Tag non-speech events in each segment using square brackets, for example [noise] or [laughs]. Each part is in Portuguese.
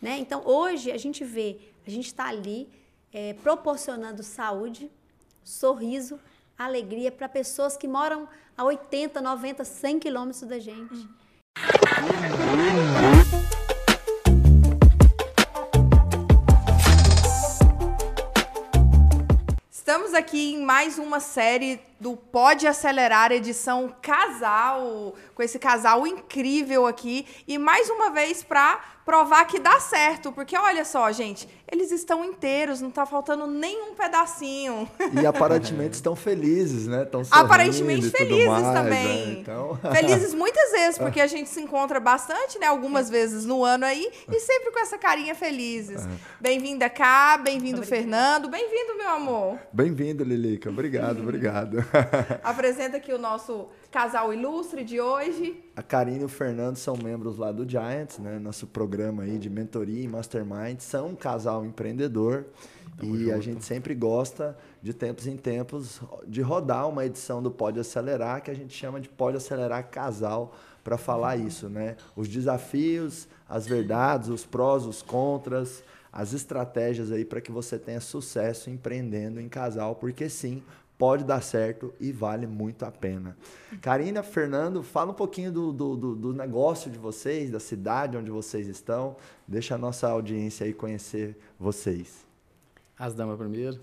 Né? Então, hoje, a gente vê, a gente está ali é, proporcionando saúde, sorriso, alegria para pessoas que moram a 80, 90, 100 quilômetros da gente. Estamos aqui em mais uma série do Pode Acelerar, edição casal, com esse casal incrível aqui. E mais uma vez para provar que dá certo, porque olha só, gente, eles estão inteiros, não está faltando nenhum pedacinho. E [laughs] aparentemente estão felizes, né? Estão Aparentemente felizes mais, também. Né? Então... [laughs] Felizes muitas vezes, [laughs] porque a gente se encontra bastante, né? Algumas vezes no ano aí, e sempre com essa carinha felizes. Bem-vinda cá, bem-vindo Fernando, bem-vindo, meu amor. Bem-vindo, Lilica. Obrigado, obrigado. Apresenta aqui o nosso casal ilustre de hoje. A Karine e o Fernando são membros lá do Giants, né? Nosso programa aí de mentoria e mastermind. São um casal empreendedor. Tamo e junto. a gente sempre gosta, de tempos em tempos, de rodar uma edição do Pode Acelerar, que a gente chama de Pode Acelerar Casal, para falar uhum. isso, né? Os desafios, as verdades, os prós, os contras, as estratégias aí para que você tenha sucesso empreendendo em casal, porque sim, pode dar certo e vale muito a pena. Karina, Fernando, fala um pouquinho do, do, do, do, negócio de vocês, da cidade onde vocês estão. Deixa a nossa audiência aí conhecer vocês. As damas primeiro.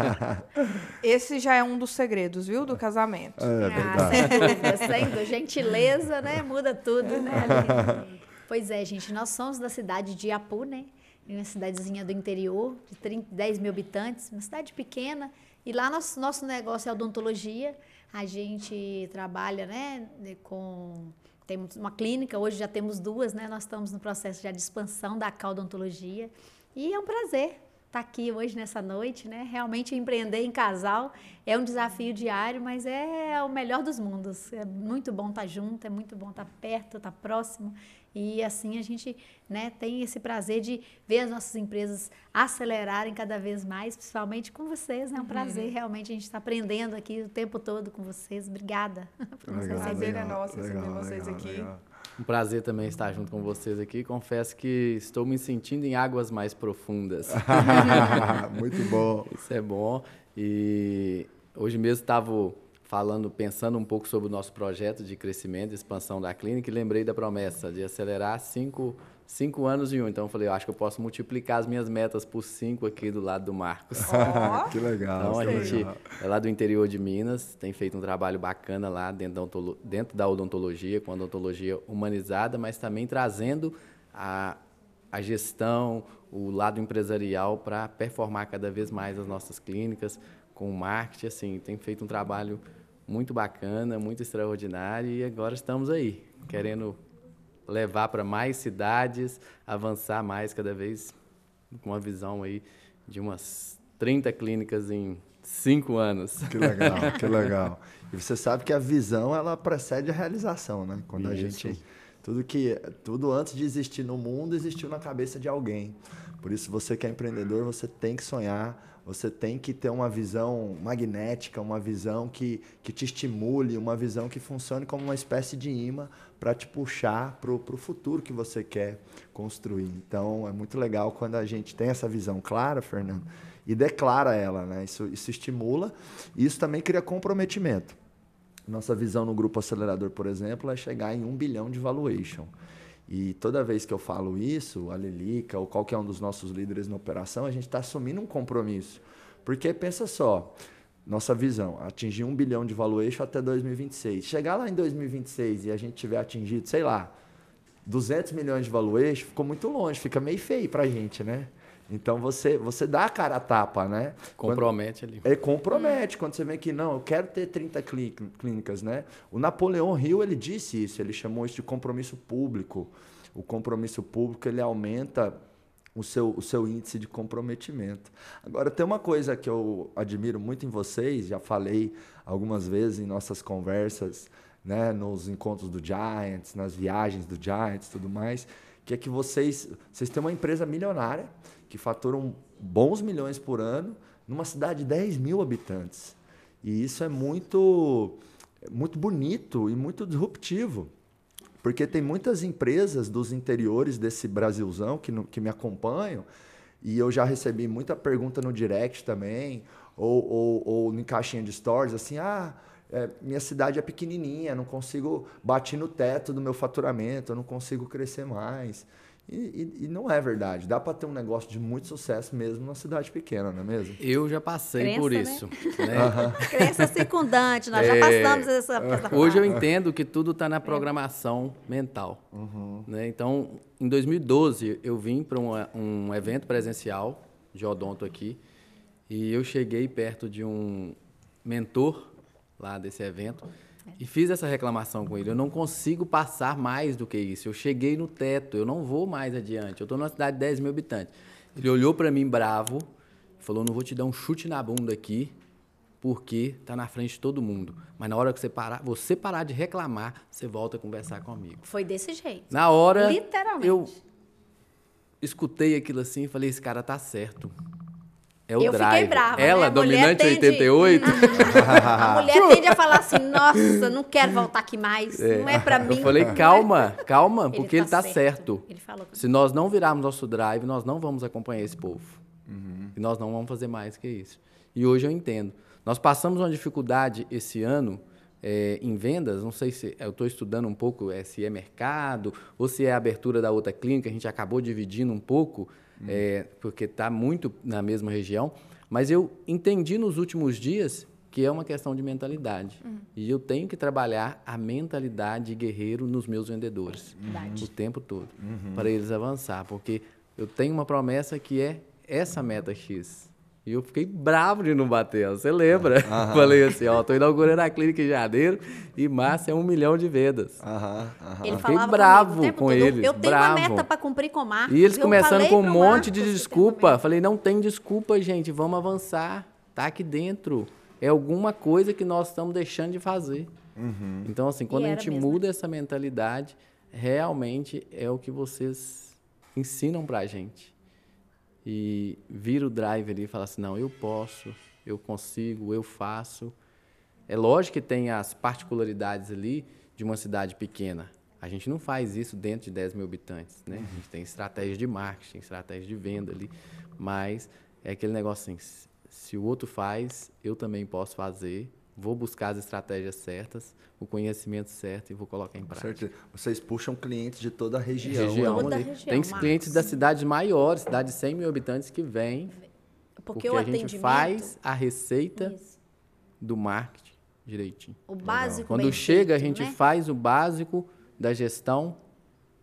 [laughs] Esse já é um dos segredos, viu, do casamento. É, é verdade. Ah, sem dúvida, gentileza, né? Muda tudo, né? Pois é, gente, nós somos da cidade de Apu, né? Uma cidadezinha do interior, de 30, 10 mil habitantes, uma cidade pequena. E lá nosso, nosso negócio é odontologia. A gente trabalha né, com. Temos uma clínica, hoje já temos duas, né? Nós estamos no processo já de expansão da Caldontologia. E é um prazer estar aqui hoje nessa noite, né? Realmente empreender em casal é um desafio diário, mas é o melhor dos mundos. É muito bom estar junto, é muito bom estar perto, estar próximo. E assim a gente né, tem esse prazer de ver as nossas empresas acelerarem cada vez mais, principalmente com vocês. É né? um prazer uhum. realmente a gente está aprendendo aqui o tempo todo com vocês. Obrigada. [laughs] Legal, prazer é nosso receber vocês aqui. Legal. Um prazer também estar junto com vocês aqui. Confesso que estou me sentindo em águas mais profundas. [laughs] [laughs] Muito bom. Isso é bom. E hoje mesmo estava falando, pensando um pouco sobre o nosso projeto de crescimento e expansão da clínica e lembrei da promessa de acelerar cinco, cinco anos em um. Então eu falei, eu acho que eu posso multiplicar as minhas metas por cinco aqui do lado do Marcos. Oh. [laughs] que legal. Então a gente legal. é lá do interior de Minas, tem feito um trabalho bacana lá dentro da, dentro da odontologia, com a odontologia humanizada, mas também trazendo a, a gestão, o lado empresarial para performar cada vez mais as nossas clínicas, com marketing, assim, tem feito um trabalho muito bacana, muito extraordinário e agora estamos aí, querendo levar para mais cidades, avançar mais cada vez com uma visão aí de umas 30 clínicas em cinco anos. Que legal, [laughs] que legal. E você sabe que a visão ela precede a realização, né? Quando Isso. a gente tudo que tudo antes de existir no mundo existiu na cabeça de alguém. Por isso você que é empreendedor, você tem que sonhar, você tem que ter uma visão magnética, uma visão que, que te estimule, uma visão que funcione como uma espécie de imã para te puxar para o futuro que você quer construir. Então, é muito legal quando a gente tem essa visão clara, Fernando, e declara ela. Né? Isso, isso estimula e isso também cria comprometimento. Nossa visão no Grupo Acelerador, por exemplo, é chegar em um bilhão de valuation. E toda vez que eu falo isso, a Lilica ou qualquer um dos nossos líderes na operação, a gente está assumindo um compromisso. Porque pensa só, nossa visão, atingir um bilhão de valuation até 2026. Chegar lá em 2026 e a gente tiver atingido, sei lá, 200 milhões de valuation, ficou muito longe, fica meio feio para a gente, né? Então você você dá a cara a tapa, né? Compromete quando, ali. É, compromete. Quando você vê que não, eu quero ter 30 clínicas, né? O Napoleão Hill, ele disse isso, ele chamou isso de compromisso público. O compromisso público, ele aumenta o seu, o seu índice de comprometimento. Agora, tem uma coisa que eu admiro muito em vocês, já falei algumas vezes em nossas conversas, né, nos encontros do Giants, nas viagens do Giants tudo mais, que é que vocês, vocês têm uma empresa milionária, que faturam bons milhões por ano numa cidade de 10 mil habitantes. E isso é muito, muito bonito e muito disruptivo. Porque tem muitas empresas dos interiores desse Brasilzão que, que me acompanham e eu já recebi muita pergunta no direct também, ou, ou, ou em caixinha de stories, assim, ah, é, minha cidade é pequenininha, não consigo bater no teto do meu faturamento, eu não consigo crescer mais. E, e- e não é verdade. Dá para ter um negócio de muito sucesso mesmo numa cidade pequena, não é mesmo? Eu já passei Crença, por né? isso. [laughs] né? Crença circundante, nós já É, passamos essa, essa [laughs] Hoje eu entendo que tudo está É. na programação mental. né? Então, em 2012, eu vim para um evento presencial de odonto aqui e eu cheguei perto de um mentor lá desse evento e fiz essa reclamação com ele. Eu não consigo passar mais do que isso. Eu cheguei no teto, eu não vou mais adiante. Eu estou numa cidade de 10 mil habitantes. Ele olhou para mim bravo, falou: Não vou te dar um chute na bunda aqui, porque tá na frente de todo mundo. Mas na hora que você parar, você parar de reclamar, você volta a conversar comigo. Foi desse jeito. Na hora, Literalmente. eu escutei aquilo assim e falei, esse cara tá certo. É o Eu fiquei drive. brava, né? Ela, A mulher dominante tende- 88. [laughs] A mulher tende a falar assim, nossa, não quero voltar aqui mais, não é pra mim. Eu falei, calma, calma, Ele porque ele tá certo. Ele falou Se nós não virarmos nosso drive, nós não vamos acompanhar esse povo. Uhum. E nós não vamos fazer mais que isso. E hoje eu entendo. Nós passamos uma dificuldade esse ano eh, em vendas, não sei se eu estou estudando um pouco eh, se é mercado ou se é a abertura da outra clínica, a gente acabou dividindo um pouco, eh, porque está muito na mesma região. Mas eu entendi nos últimos dias que é uma questão de mentalidade. E eu tenho que trabalhar a mentalidade de guerreiro nos meus vendedores Verdade. o tempo todo, para eles avançar, porque eu tenho uma promessa que é essa meta X. E eu fiquei bravo de não bater. Você lembra? [laughs] Falei assim, ó, tô inaugurando a clínica em janeiro e março é um milhão de vendas. Aham, aham. Ele Eu fiquei falava bravo comigo com todo, eles, Eu tenho bravo. uma meta pra cumprir com o Marcos. E eles eu começando com um monte Marcos de desculpa. Falei, não tem desculpa, gente, vamos avançar. Tá aqui dentro. É alguma coisa que nós estamos deixando de fazer. Então, assim, quando a gente mesmo, né? muda essa mentalidade, realmente é o que vocês ensinam pra gente. E vira o drive ali e fala assim, não, eu posso, eu consigo, eu faço. É lógico que tem as particularidades ali de uma cidade pequena. A gente não faz isso dentro de 10 mil habitantes, né? A gente tem estratégia de marketing, estratégia de venda ali, mas é aquele negócio assim, se- se o outro faz, eu também posso fazer, vou buscar as estratégias certas, o conhecimento certo e vou colocar em prática. Certeza. Vocês puxam clientes de toda a região. Região Toda a ali. região, Tem Marcos. clientes das cidades maiores, cidades de 100 mil habitantes que vêm, Porque, porque, o a gente atendimento. faz a receita Isso. do marketing direitinho. O básico. Quando bem chega, a feito, gente né? faz o básico da gestão,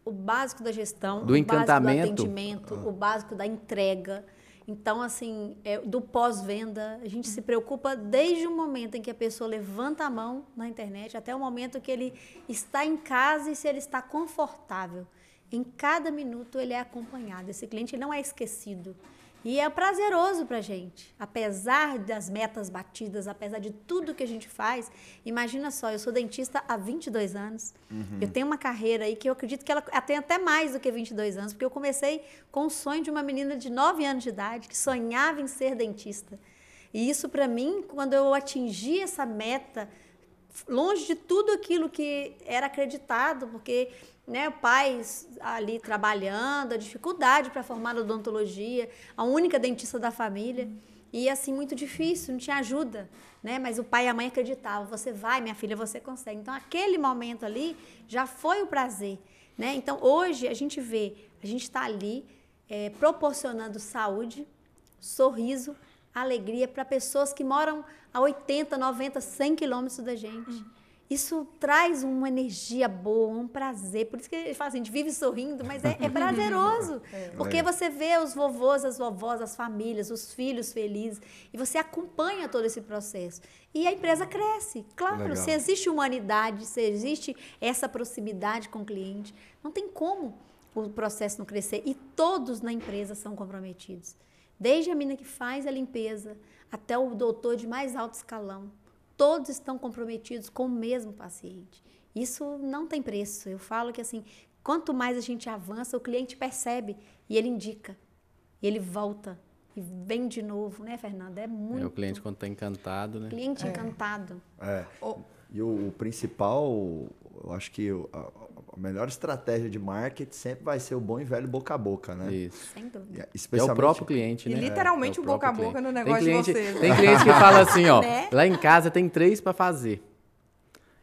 o básico da gestão, Do o encantamento. básico do atendimento, o básico da entrega. Então, assim, é, do pós-venda, a gente se preocupa desde o momento em que a pessoa levanta a mão na internet até o momento que ele está em casa e se ele está confortável. Em cada minuto ele é acompanhado. Esse cliente não é esquecido. E é prazeroso para a gente. Apesar das metas batidas, apesar de tudo que a gente faz, imagina só, eu sou dentista há 22 anos. Eu tenho uma carreira aí que eu acredito que ela tem até mais do que 22 anos, porque eu comecei com o sonho de uma menina de 9 anos de idade que sonhava em ser dentista. E isso para mim, quando eu atingi essa meta, longe de tudo aquilo que era acreditado, porque né, pais ali trabalhando, a dificuldade para formar odontologia, a única dentista da família. E assim, muito difícil, não tinha ajuda. Né? Mas o pai e a mãe acreditavam, você vai, minha filha, você consegue. Então, aquele momento ali já foi o prazer. Né? Então, hoje, a gente vê, a gente está ali eh, proporcionando saúde, sorriso, alegria para pessoas que moram a 80, 90, 100 quilômetros da gente. Isso traz uma energia boa, um prazer. Por isso que eles falam assim, a gente vive sorrindo, mas é, é [laughs] prazeroso. Porque você vê os vovôs, as vovós, as famílias, os filhos felizes. E você acompanha todo esse processo. E a empresa cresce. Claro, Legal. se existe humanidade, se existe essa proximidade com o cliente, não tem como o processo não crescer. E todos na empresa são comprometidos. Desde a mina que faz a limpeza até o doutor de mais alto escalão. Todos estão comprometidos com o mesmo paciente. Isso não tem preço. Eu falo que assim, quanto mais a gente avança, o cliente percebe e ele indica. E ele volta e vem de novo, né, Fernanda? É muito É, o cliente quando está encantado, né? cliente encantado. É. E o, o principal eu acho que melhor estratégia de marketing sempre vai ser o bom e velho boca a boca, né? Isso. Sem dúvida. Especialmente... É o próprio cliente, E né? literalmente É o boca a boca cliente. no negócio tem cliente, de vocês. Tem cliente que fala assim, ó, [laughs] Né? lá em casa tem três para fazer.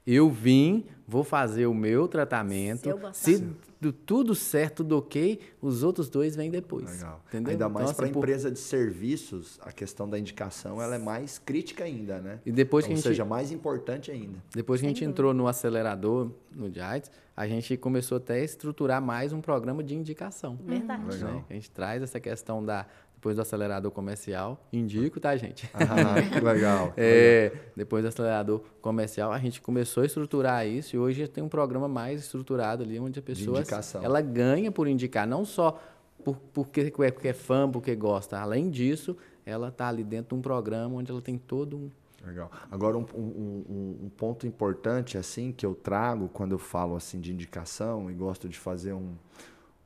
Eu vim, vou fazer o meu Se tratamento. eu gostar. Se do- tudo certo, tudo ok, os outros dois vêm depois. Legal. Entendeu? Ainda mais Então, para assim, por- empresa de serviços, a questão da indicação ela é mais crítica ainda, né? E depois Ou que a gente seja, mais importante ainda. Depois que a gente dúvida. entrou no acelerador, no Giants, a gente começou até a estruturar mais um programa de indicação. Verdade. Legal. né? A gente traz essa questão da depois do acelerador comercial, indico, tá, gente? Ah, que legal. [laughs] É, depois do acelerador comercial, a gente começou a estruturar isso e hoje tem um programa mais estruturado ali, onde a pessoa indicação. ela ganha por indicar, não só por, porque, porque é fã, porque gosta. Além disso, ela está ali dentro de um programa onde ela tem todo um. Legal. Agora, um, um- um- ponto importante assim que eu trago quando eu falo assim de indicação e gosto de fazer um,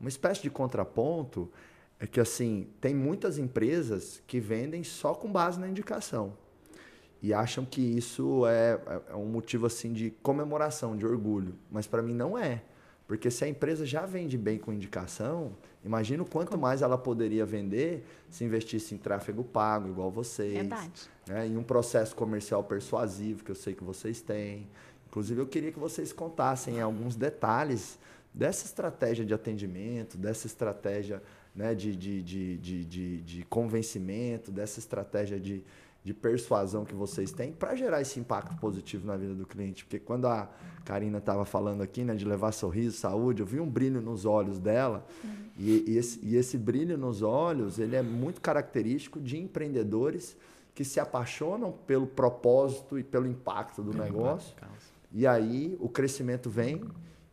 uma espécie de contraponto é que assim tem muitas empresas que vendem só com base na indicação. E acham que isso é, é- é um motivo assim de comemoração, de orgulho, mas para mim não é, porque se a empresa já vende bem com indicação, imagina o quanto mais ela poderia vender se investisse em tráfego pago, igual vocês Verdade. né, em um processo comercial persuasivo que eu sei que vocês têm. Inclusive, eu queria que vocês contassem alguns detalhes dessa estratégia de atendimento, dessa estratégia né, de, de, de, de, de, de convencimento, dessa estratégia de, de persuasão que vocês têm para gerar esse impacto positivo na vida do cliente. Porque quando a Karina estava falando aqui né, de levar sorriso, saúde, eu vi um brilho nos olhos dela. E, e esse, e esse brilho nos olhos ele é muito característico de empreendedores que se apaixonam pelo propósito e pelo impacto do negócio. E aí o crescimento vem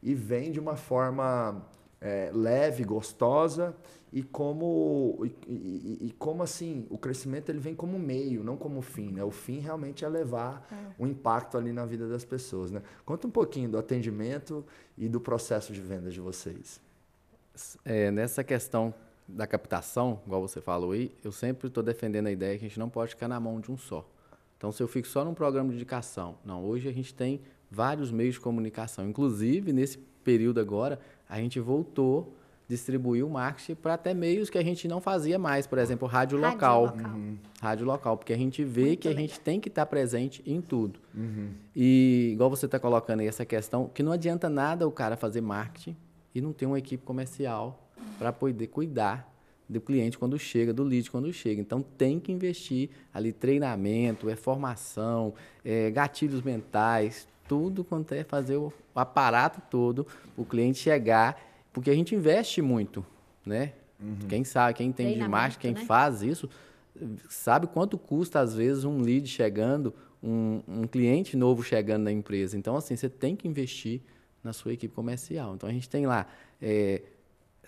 e vem de uma forma é, leve, gostosa e como e, e- e como assim o crescimento ele vem como meio, não como fim. Né? O fim realmente é levar um impacto ali na vida das pessoas. Né? Conta um pouquinho do atendimento e do processo de venda de vocês. É, nessa questão da captação, igual você falou aí, eu sempre estou defendendo a ideia que a gente não pode ficar na mão de um só. Então, se eu fico só num programa de indicação, não, hoje a gente tem vários meios de comunicação. Inclusive, nesse período agora, a gente voltou a distribuir o marketing para até meios que a gente não fazia mais, por exemplo, rádio, Rádio local. local. Rádio local, porque a gente vê Muito que a legal. gente tem que estar presente em tudo. E igual você está colocando aí essa questão, que não adianta nada o cara fazer marketing e não ter uma equipe comercial para poder cuidar do cliente quando chega, do lead quando chega. Então tem que investir ali treinamento, é formação, é gatilhos mentais, tudo quanto é fazer o, aparato todo, o cliente chegar, porque a gente investe muito, né? Quem sabe, quem entende de marketing, quem né? faz isso, sabe quanto custa, às vezes, um lead chegando, um, um cliente novo chegando na empresa. Então, assim, você tem que investir na sua equipe comercial. Então, a gente tem lá é,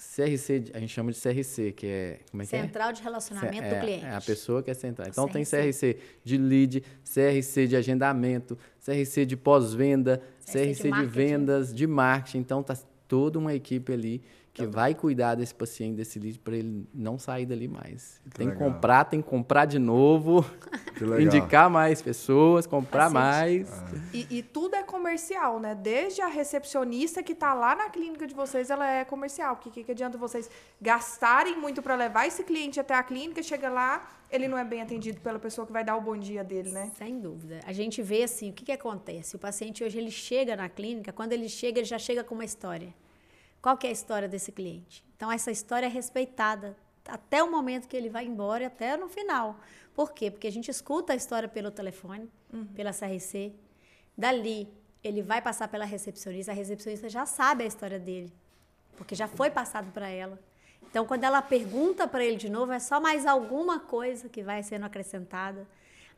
CRC, a gente chama de CRC, que é... Como é que é? Central de relacionamento é, do cliente. É a pessoa que é central. Então, tem CRC. CRC de lead, CRC de agendamento, CRC de pós-venda, CRC CRC, de de, vendas, de marketing. Então, tá toda uma equipe ali que vai cuidar desse paciente, desse lead, para ele não sair dali mais. tem que legal. comprar, tem que comprar de novo, [laughs] Que legal. indicar mais pessoas, comprar Paciente. mais. E, e tudo é comercial, né? Desde a recepcionista que tá lá na clínica de vocês, ela é comercial. Porque que, que adianta vocês gastarem muito para levar esse cliente até a clínica, chega lá, ele não é bem atendido pela pessoa que vai dar o bom dia dele, né? Sem dúvida. A gente vê assim, o que, que acontece? O paciente hoje ele chega na clínica, quando ele chega, ele já chega com uma história. Qual que é a história desse cliente? Então, essa história é respeitada até o momento que ele vai embora e até no final. Por quê? Porque a gente escuta a história pelo telefone, pela CRC. Dali, ele vai passar pela recepcionista, a recepcionista já sabe a história dele, porque já foi passado para ela. Então, quando ela pergunta para ele de novo, é só mais alguma coisa que vai sendo acrescentada.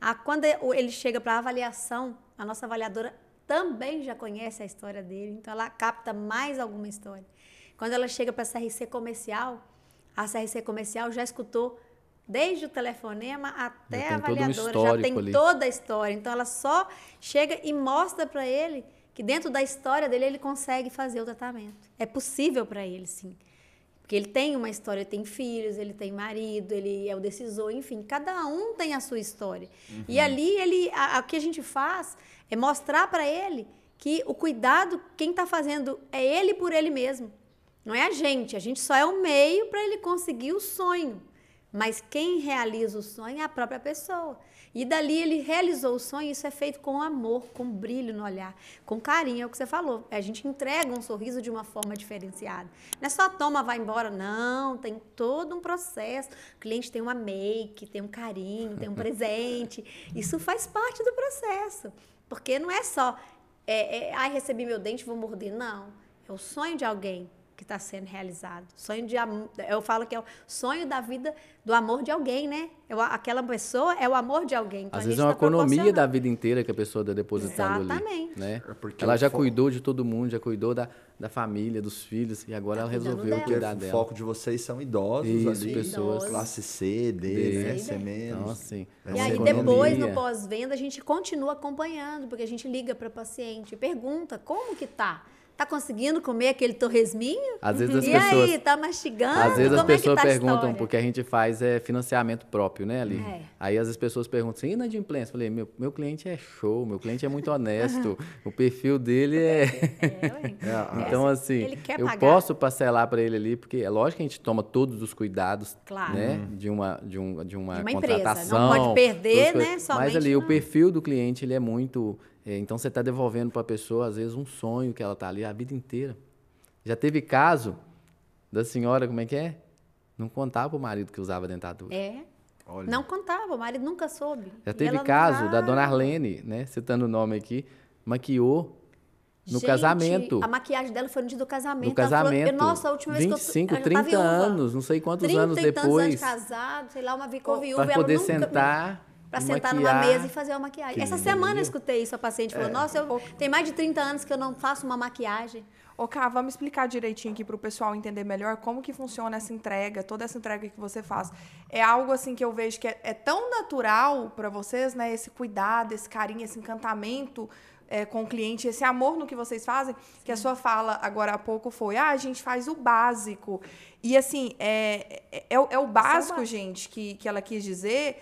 Ah, quando ele chega para avaliação, a nossa avaliadora também já conhece a história dele, então ela capta mais alguma história. Quando ela chega para a CRC comercial, a CRC comercial já escutou desde o telefonema até a todo um avaliadora, já tem ali. toda a história. Então ela só chega e mostra para ele que dentro da história dele ele consegue fazer o tratamento. É possível para ele, sim. Porque ele tem uma história, ele tem filhos, ele tem marido, ele é o decisor, enfim, cada um tem a sua história. E ali ele, a, a- o que a gente faz é mostrar para ele que o cuidado, quem está fazendo é ele por ele mesmo. Não é a gente. A gente só é o meio para ele conseguir o sonho. Mas quem realiza o sonho é a própria pessoa. E dali ele realizou o sonho, isso é feito com amor, com brilho no olhar, com carinho, é o que você falou. A gente entrega um sorriso de uma forma diferenciada. Não é só toma, vai embora, não, tem todo um processo. O cliente tem uma make, tem um carinho, tem um [laughs] presente. Isso faz parte do processo. Porque não é só, é, é, ai, recebi meu dente, vou morder. Não. É o sonho de alguém que está sendo realizado. Sonho de eu falo que é o sonho da vida do amor de alguém, né? Eu, aquela pessoa é o amor de alguém. Então Às vezes é uma tá economia da vida inteira que a pessoa está depositando Exatamente. ali. Né? É ela já cuidou de todo mundo, já cuidou da, da família, dos filhos, e agora tá ela resolveu dela. cuidar dela. O foco de vocês são idosos Isso, ali, pessoas. classe C, D, D né? C menos. Então, assim, e aí depois, no pós-venda, a gente continua acompanhando, porque a gente liga para o paciente, pergunta como que tá. Tá conseguindo comer aquele torresminho? Às vezes as e pessoas. aí, tá mastigando? Às vezes as Como pessoas é tá perguntam, porque a gente faz é, financiamento próprio, né, ali. É. Aí as pessoas perguntam assim, e na Adimplência? Eu falei, meu, meu cliente é show, meu cliente é muito [laughs] honesto, o perfil dele é. É, [laughs] É, então, É, assim, ele quer eu pagar. posso parcelar para ele ali, porque é lógico que a gente toma todos os cuidados, Claro. né, de uma, de, um, de uma De uma empresa. contratação. Não pode perder, né, coisas. somente Mas ali, o não. perfil do cliente, ele é muito... é, então, você está devolvendo para a pessoa, às vezes, um sonho que ela tá ali a vida inteira. Já teve caso da senhora, como é que é? Não contava pro marido que usava dentadura. É. Olha. Não contava, o marido nunca soube. Já teve não caso da dona Arlene, né? Citando o nome aqui, maquiou no Gente, casamento. A maquiagem dela foi no dia do casamento. No Ela falou, casamento. eu, nossa, a última vez 25, que eu, eu já tava 30 viúva. anos, não sei quantos 30 anos e tantos depois. anos casado, sei lá, uma ficou viúva Para ela poder nunca sentar. Pra e sentar numa mesa e fazer uma maquiagem. Que Essa lindo, semana eu escutei isso, a paciente falou, nossa, eu, tem mais de 30 anos que eu não faço uma maquiagem. Ô, Cá, vamos explicar direitinho aqui para o pessoal entender melhor como que funciona essa entrega, toda essa entrega que você faz. É algo assim que eu vejo que é, é tão natural para vocês, né? Esse cuidado, esse carinho, esse encantamento é, com o cliente, esse amor no que vocês fazem, que a sua fala agora há pouco foi, ah, a gente faz o básico. E assim, é, é, é o- é o básico, básico. gente, que, que ela quis dizer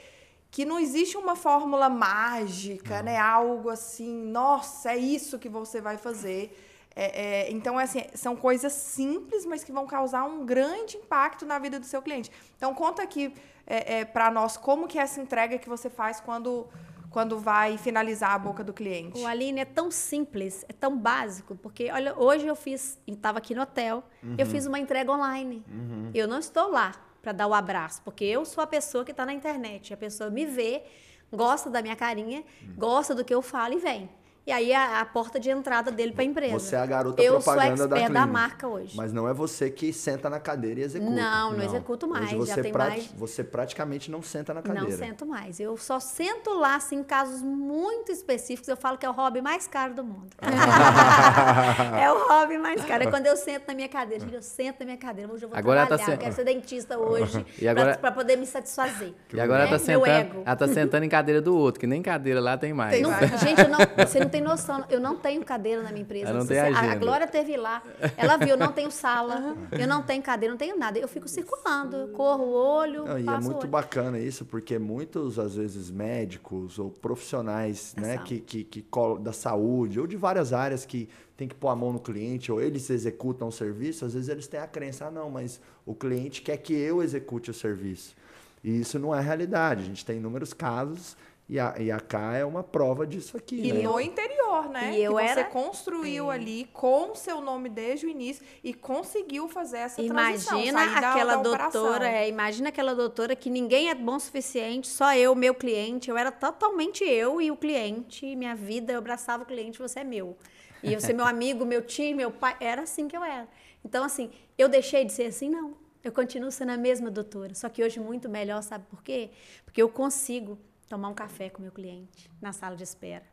que não existe uma fórmula mágica, né? Algo assim, nossa, é isso que você vai fazer. É, é, então, assim, são coisas simples, mas que vão causar um grande impacto na vida do seu cliente. Então, conta aqui é, para nós como que é essa entrega que você faz quando, quando vai finalizar a boca do cliente. O Aline é tão simples, é tão básico, porque olha, hoje eu fiz, estava aqui no hotel, eu fiz uma entrega online. Eu não estou lá para dar o abraço, porque eu sou a pessoa que está na internet. A pessoa me vê, gosta da minha carinha, gosta do que eu falo e vem. E aí a, a porta de entrada dele para a empresa. Você é a garota eu sou a propaganda da da, marca hoje. Mas não é você que senta na cadeira e executa. Não, não executo mais, Hoje já você, tem prati- mais- você praticamente não senta na cadeira. Não sento mais. Eu só sento lá, assim, em casos muito específicos. Eu falo que é o hobby mais caro do mundo. [laughs] é o hobby mais caro. É quando eu sento na minha cadeira. Eu sento na minha cadeira. Hoje eu vou Agora ela tá trabalhar. sen- Eu quero ser dentista hoje. [laughs] Agora- Para poder me satisfazer. E agora ela né? tá, Meu sentando, ego. ela tá sentando em cadeira do outro, que nem cadeira lá tem mais. Tem Não- mais. gente, não- você não tem noção. Eu não tenho cadeira na minha empresa. Ela não tem a, agenda. a Glória teve lá. Ela viu, eu não tenho sala, eu não tenho cadeira, não tenho nada. Eu fico circulando, eu corro o olho, Não, e é muito bacana isso, porque muitos, às vezes, médicos ou profissionais Da né, saúde. que, que, que da saúde ou de várias áreas que tem que pôr a mão no cliente ou eles executam o serviço, às vezes eles têm a crença, ah, não, mas o cliente quer que eu execute o serviço. E isso não é realidade. A gente tem inúmeros casos e a, e a K é uma prova disso aqui. E né? no interior, né? E eu que você era- construiu ali com o seu nome desde o início e conseguiu fazer essa transição. Imagina da- aquela da operação. doutora, é, imagina aquela doutora que ninguém é bom o suficiente, só eu, meu cliente. Eu era totalmente eu e o cliente, minha vida, eu abraçava o cliente, você é meu. E você é meu [laughs] amigo, meu tio, meu pai, era assim que eu era. Então, assim, eu deixei de ser assim? Não. Eu continuo sendo a mesma doutora, só que hoje muito melhor, sabe por quê? Porque eu consigo tomar um café com meu cliente na sala de espera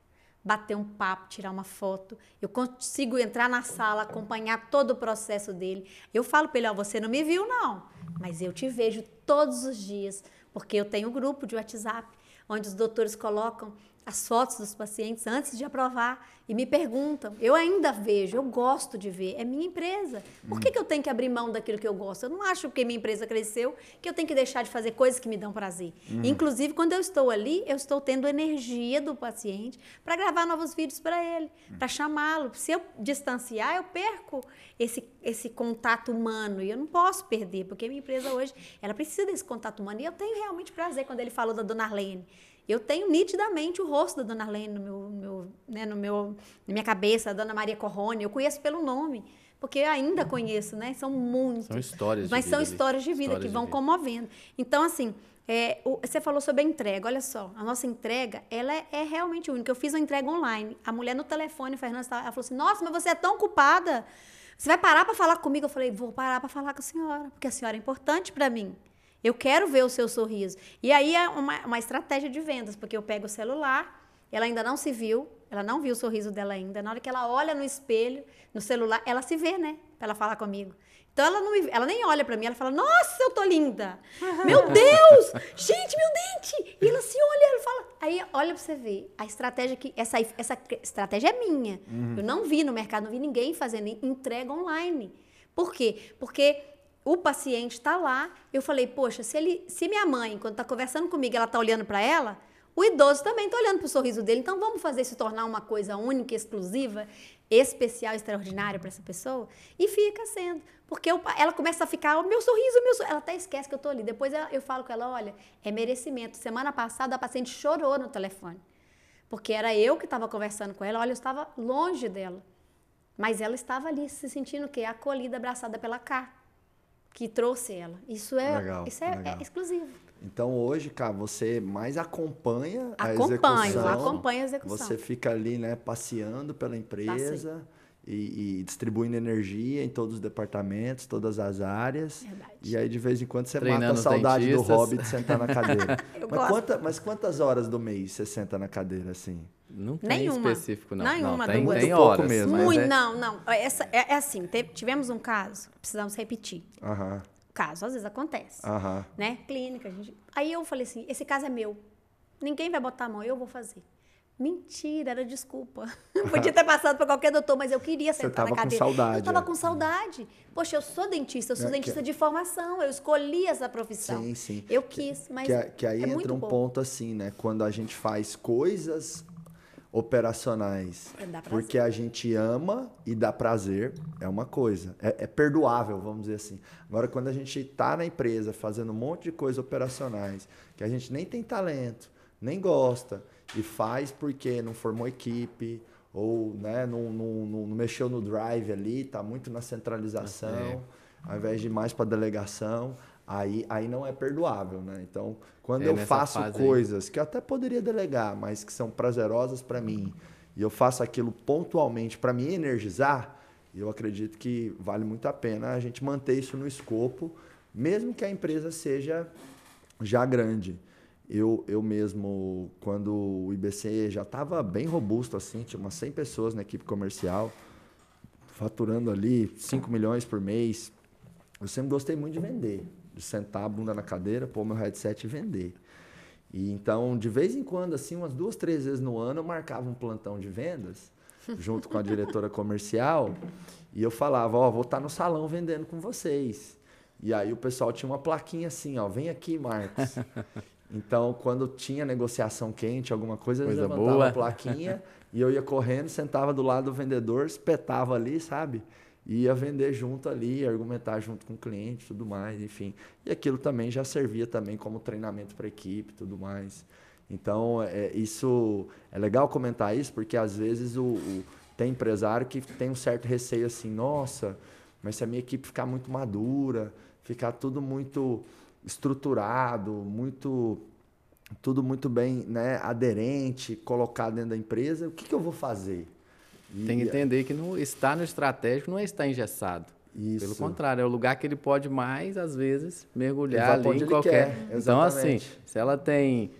bater um papo, tirar uma foto. Eu consigo entrar na sala, acompanhar todo o processo dele. Eu falo para ele, ó, você não me viu não, mas eu te vejo todos os dias, porque eu tenho um grupo de WhatsApp onde os doutores colocam as fotos dos pacientes antes de aprovar e me perguntam. Eu ainda vejo, eu gosto de ver. É minha empresa. Por que, que eu tenho que abrir mão daquilo que eu gosto? Eu não acho porque minha empresa cresceu que eu tenho que deixar de fazer coisas que me dão prazer. Inclusive, quando eu estou ali, eu estou tendo energia do paciente para gravar novos vídeos para ele, para chamá-lo. Se eu distanciar, eu perco esse, esse contato humano. E eu não posso perder, porque minha empresa hoje ela precisa desse contato humano. E eu tenho realmente prazer quando ele falou da dona Arlene. Eu tenho nitidamente o rosto da Dona Arlene no meu, meu, né, no meu, na minha cabeça, a Dona Maria Corrone, eu conheço pelo nome, porque eu ainda conheço, né? São muitos. São histórias de Mas são histórias de vida Histórias que vão vida. comovendo. Então, assim, é, o- você falou sobre a entrega. Olha só, a nossa entrega, ela é, é realmente única. Eu fiz uma entrega online. A mulher no telefone, Fernanda, ela falou assim: Nossa, mas você é tão ocupada. Você vai parar para falar comigo? Eu falei: Vou parar para falar com a senhora, porque a senhora é importante para mim. Eu quero ver o seu sorriso. E aí é uma, uma estratégia de vendas, porque eu pego o celular, ela ainda não se viu, ela não viu o sorriso dela ainda. Na hora que ela olha no espelho, no celular, ela se vê, né? Pra ela falar comigo. Então ela, não ela nem olha pra mim, ela fala: Nossa, eu tô linda! [laughs] Meu Deus! Gente, meu dente! E ela se olha, ela fala. Aí olha pra você ver. A estratégia que. Essa, essa estratégia é minha. Eu não vi no mercado, não vi ninguém fazendo entrega online. Por quê? Porque o paciente está lá. Eu falei, poxa, se, ele, se minha mãe, quando está conversando comigo, ela está olhando para ela, o idoso também está olhando para o sorriso dele. Então vamos fazer isso tornar uma coisa única, exclusiva, especial, extraordinária para essa pessoa? E fica sendo. Porque eu- ela começa a ficar, meu sorriso, meu sorriso. Ela até esquece que eu estou ali. Depois ela- eu falo com ela, olha, é merecimento. Semana passada a paciente chorou no telefone. Porque era eu que estava conversando com ela, olha, eu estava longe dela. Mas ela estava ali se sentindo o quê? Acolhida, abraçada pela Cá, que trouxe ela. Isso é, Legal, isso é, é exclusivo. Então hoje, cara, você mais acompanha a Acompanho, execução. acompanho a execução. Você fica ali, né, passeando pela empresa e, e distribuindo energia em todos os departamentos, todas as áreas. Verdade. E aí, de vez em quando, você Treinando mata a saudade do dentistas. hobby de sentar na cadeira. [laughs] Eu mas, gosto. quanta- mas quantas horas do mês você senta na cadeira, assim? Não tem Nenhuma. específico, não. Nenhuma, não, tem, duas. tem horas. mesmo. mas Muito, é- não, não. Essa, é, é assim, teve- tivemos um caso, precisamos repetir. Aham, Caso, às vezes acontece. aham. Né? Clínica, a gente... Aí eu falei assim, esse caso é meu. Ninguém vai botar a mão, eu vou fazer. Mentira, era desculpa. [laughs] Podia ter passado para qualquer doutor, mas eu queria sentar tava na com cadeira. saudade, Eu tava é. com saudade. Poxa, eu sou dentista, eu sou É, dentista que- de formação, eu escolhi essa profissão. Sim, sim. Eu quis, mas que, que aí é entra um pouco. ponto assim, né? Quando a gente faz coisas operacionais É, porque a gente ama e dá prazer, é uma coisa. É, é perdoável, vamos dizer assim. Agora, quando a gente está na empresa fazendo um monte de coisas operacionais, que a gente nem tem talento, nem gosta, e faz porque não formou equipe, ou né, não, não, não- mexeu no drive ali, está muito na centralização, ao invés de mais para delegação, aí, aí não é perdoável, né? Então, quando É, eu faço fase aí. coisas que eu até poderia delegar, mas que são prazerosas para mim, e eu faço aquilo pontualmente para me energizar, eu acredito que vale muito a pena a gente manter isso no escopo, mesmo que a empresa seja já grande. Eu, eu mesmo, quando o IBC já estava bem robusto, assim, tinha umas 100 pessoas na equipe comercial, faturando ali 5 milhões por mês, eu sempre gostei muito de vender, de sentar a bunda na cadeira, pôr meu headset e vender. E então, de vez em quando, assim, umas duas, três vezes no ano, eu marcava um plantão de vendas, [laughs] junto com a diretora comercial, e eu falava, ó, vou estar no salão vendendo com vocês. E aí o pessoal tinha uma plaquinha assim, ó, vem aqui, Marcos. [laughs] Então, quando tinha negociação quente, alguma coisa, eles Coisa levantavam boa. a plaquinha [laughs] e eu ia correndo, sentava do lado do vendedor, espetava ali, sabe? E ia vender junto ali, argumentar junto com o cliente, tudo mais, enfim. E aquilo também já servia também como treinamento para a equipe, tudo mais. Então, é, isso é legal comentar isso, porque às vezes o, o- tem empresário que tem um certo receio assim, nossa, mas se a minha equipe ficar muito madura, ficar tudo muito estruturado, muito tudo muito bem né, aderente, colocado dentro da empresa, o que, que eu vou fazer? E- Tem que entender que não, estar no estratégico não é estar engessado. Isso. Pelo contrário, é o lugar que ele pode mais, às vezes, mergulhar ali em qualquer. quer, Então, assim, se ela tem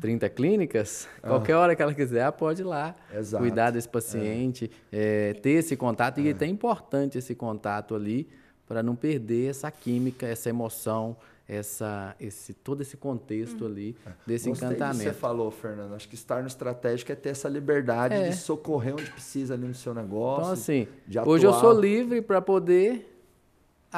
30 clínicas, qualquer hora que ela quiser, pode ir lá, Ah. Exato. cuidar desse paciente, é, ter esse contato. E é até importante esse contato ali para não perder essa química, essa emoção, essa, esse, todo esse contexto Hum. ali desse Gostei disso que encantamento. você falou, Fernando. Acho que estar no estratégico é ter essa liberdade É. de socorrer onde precisa ali no seu negócio. Então, assim, hoje eu sou livre para poder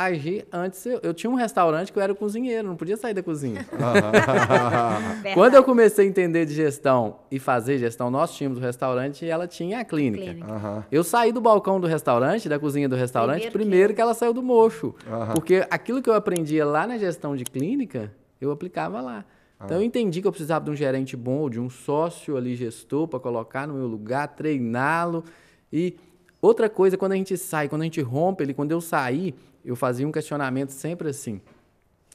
agir. Antes eu, eu tinha um restaurante que eu era cozinheiro, não podia sair da cozinha. [laughs] Quando eu comecei a entender de gestão e fazer gestão, nós tínhamos o restaurante e ela tinha a clínica. Clínica. Aham. Eu saí do balcão do restaurante, da cozinha do restaurante, Primeiro que primeiro eu. que, ela saiu do mocho. Aham. Porque aquilo que eu aprendia lá na gestão de clínica, eu aplicava lá. Então eu entendi que eu precisava de um gerente bom, de um sócio ali gestor para colocar no meu lugar, treiná-lo. E outra coisa, quando a gente sai, quando a gente rompe ali, quando eu saí, eu fazia um questionamento sempre assim.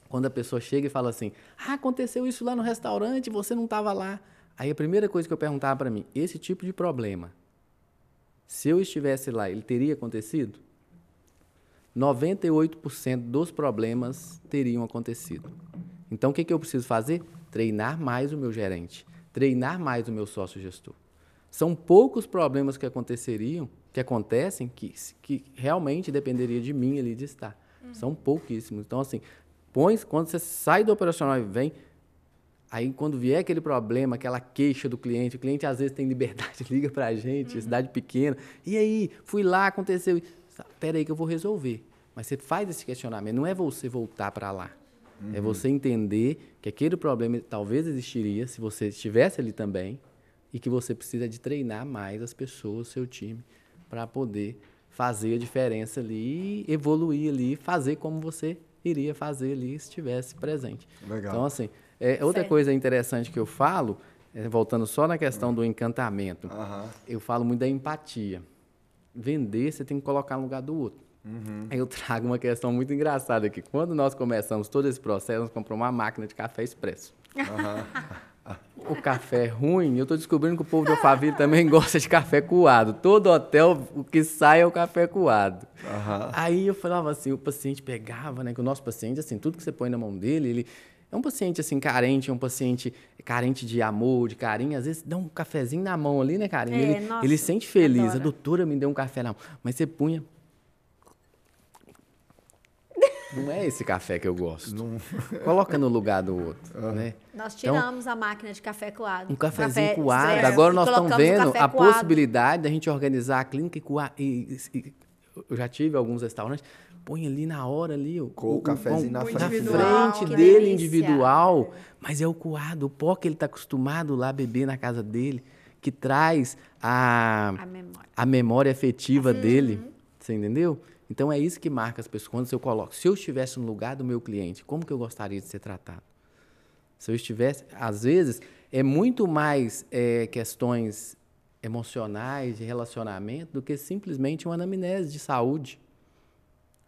Quando a pessoa chega e fala assim: "Ah, aconteceu isso lá no restaurante, você não estava lá". Aí a primeira coisa que eu perguntava para mim, esse tipo de problema, se eu estivesse lá, ele teria acontecido? 98% dos problemas teriam acontecido. Então, o que, que eu preciso fazer? Treinar mais o meu gerente, treinar mais o meu sócio gestor. São poucos problemas que aconteceriam, que acontecem, que, que realmente dependeria de mim ali de estar. São pouquíssimos. Então, assim, põe, quando você sai do operacional e vem, Aí, quando vier aquele problema, aquela queixa do cliente, o cliente às vezes tem liberdade, [laughs] liga pra Uhum. gente, cidade pequena. E aí, fui lá, aconteceu. isso. Pera aí que eu vou resolver. Mas você faz esse questionamento, não é você voltar para lá. É você entender que aquele problema talvez existiria se você estivesse ali também e que você precisa de treinar mais as pessoas, seu time, para poder fazer a diferença ali, evoluir ali, fazer como você iria fazer ali se estivesse presente. Legal. Então, assim, é, outra Certo. coisa interessante que eu falo, é, voltando só na questão do encantamento, Aham. eu falo muito da empatia. Vender, você tem que colocar no lugar do outro. Aí eu trago uma questão muito engraçada aqui. Quando nós começamos todo esse processo, nós compramos uma máquina de café expresso. [laughs] O café é ruim, eu estou descobrindo que o povo de Alphaville também gosta de café coado. Todo hotel, o que sai é o café coado. Aham. Aí eu falava assim, o paciente pegava, né? Que o nosso paciente, assim, tudo que você põe na mão dele, ele é um paciente assim carente, é um paciente carente de amor, de carinho. Às vezes dá um cafezinho na mão ali, né, carinho? É, ele, nossa, ele sente feliz. adora. A doutora me deu um café na mão, mas você punha. Não é esse café que eu gosto. Coloca no lugar do outro, né? Nós Então, tiramos a máquina de café coado. um cafezinho Café coado. expresso, Agora e nós estamos o vendo a coado. possibilidade da gente organizar a clínica e coar. E, e- eu já tive alguns restaurantes, põe ali na hora ali o, Com o cafezinho na na frente frente dele. Que dele, delícia. individual. Mas é o coado, o pó que ele está acostumado lá a beber na casa dele, que traz a, A memória. a memória afetiva dele. Você entendeu? Então é isso que marca as pessoas. Quando eu coloco, se eu estivesse no lugar do meu cliente, como que eu gostaria de ser tratado? Se eu estivesse, às vezes, é muito mais é, questões emocionais, de relacionamento, do que simplesmente uma anamnese de saúde.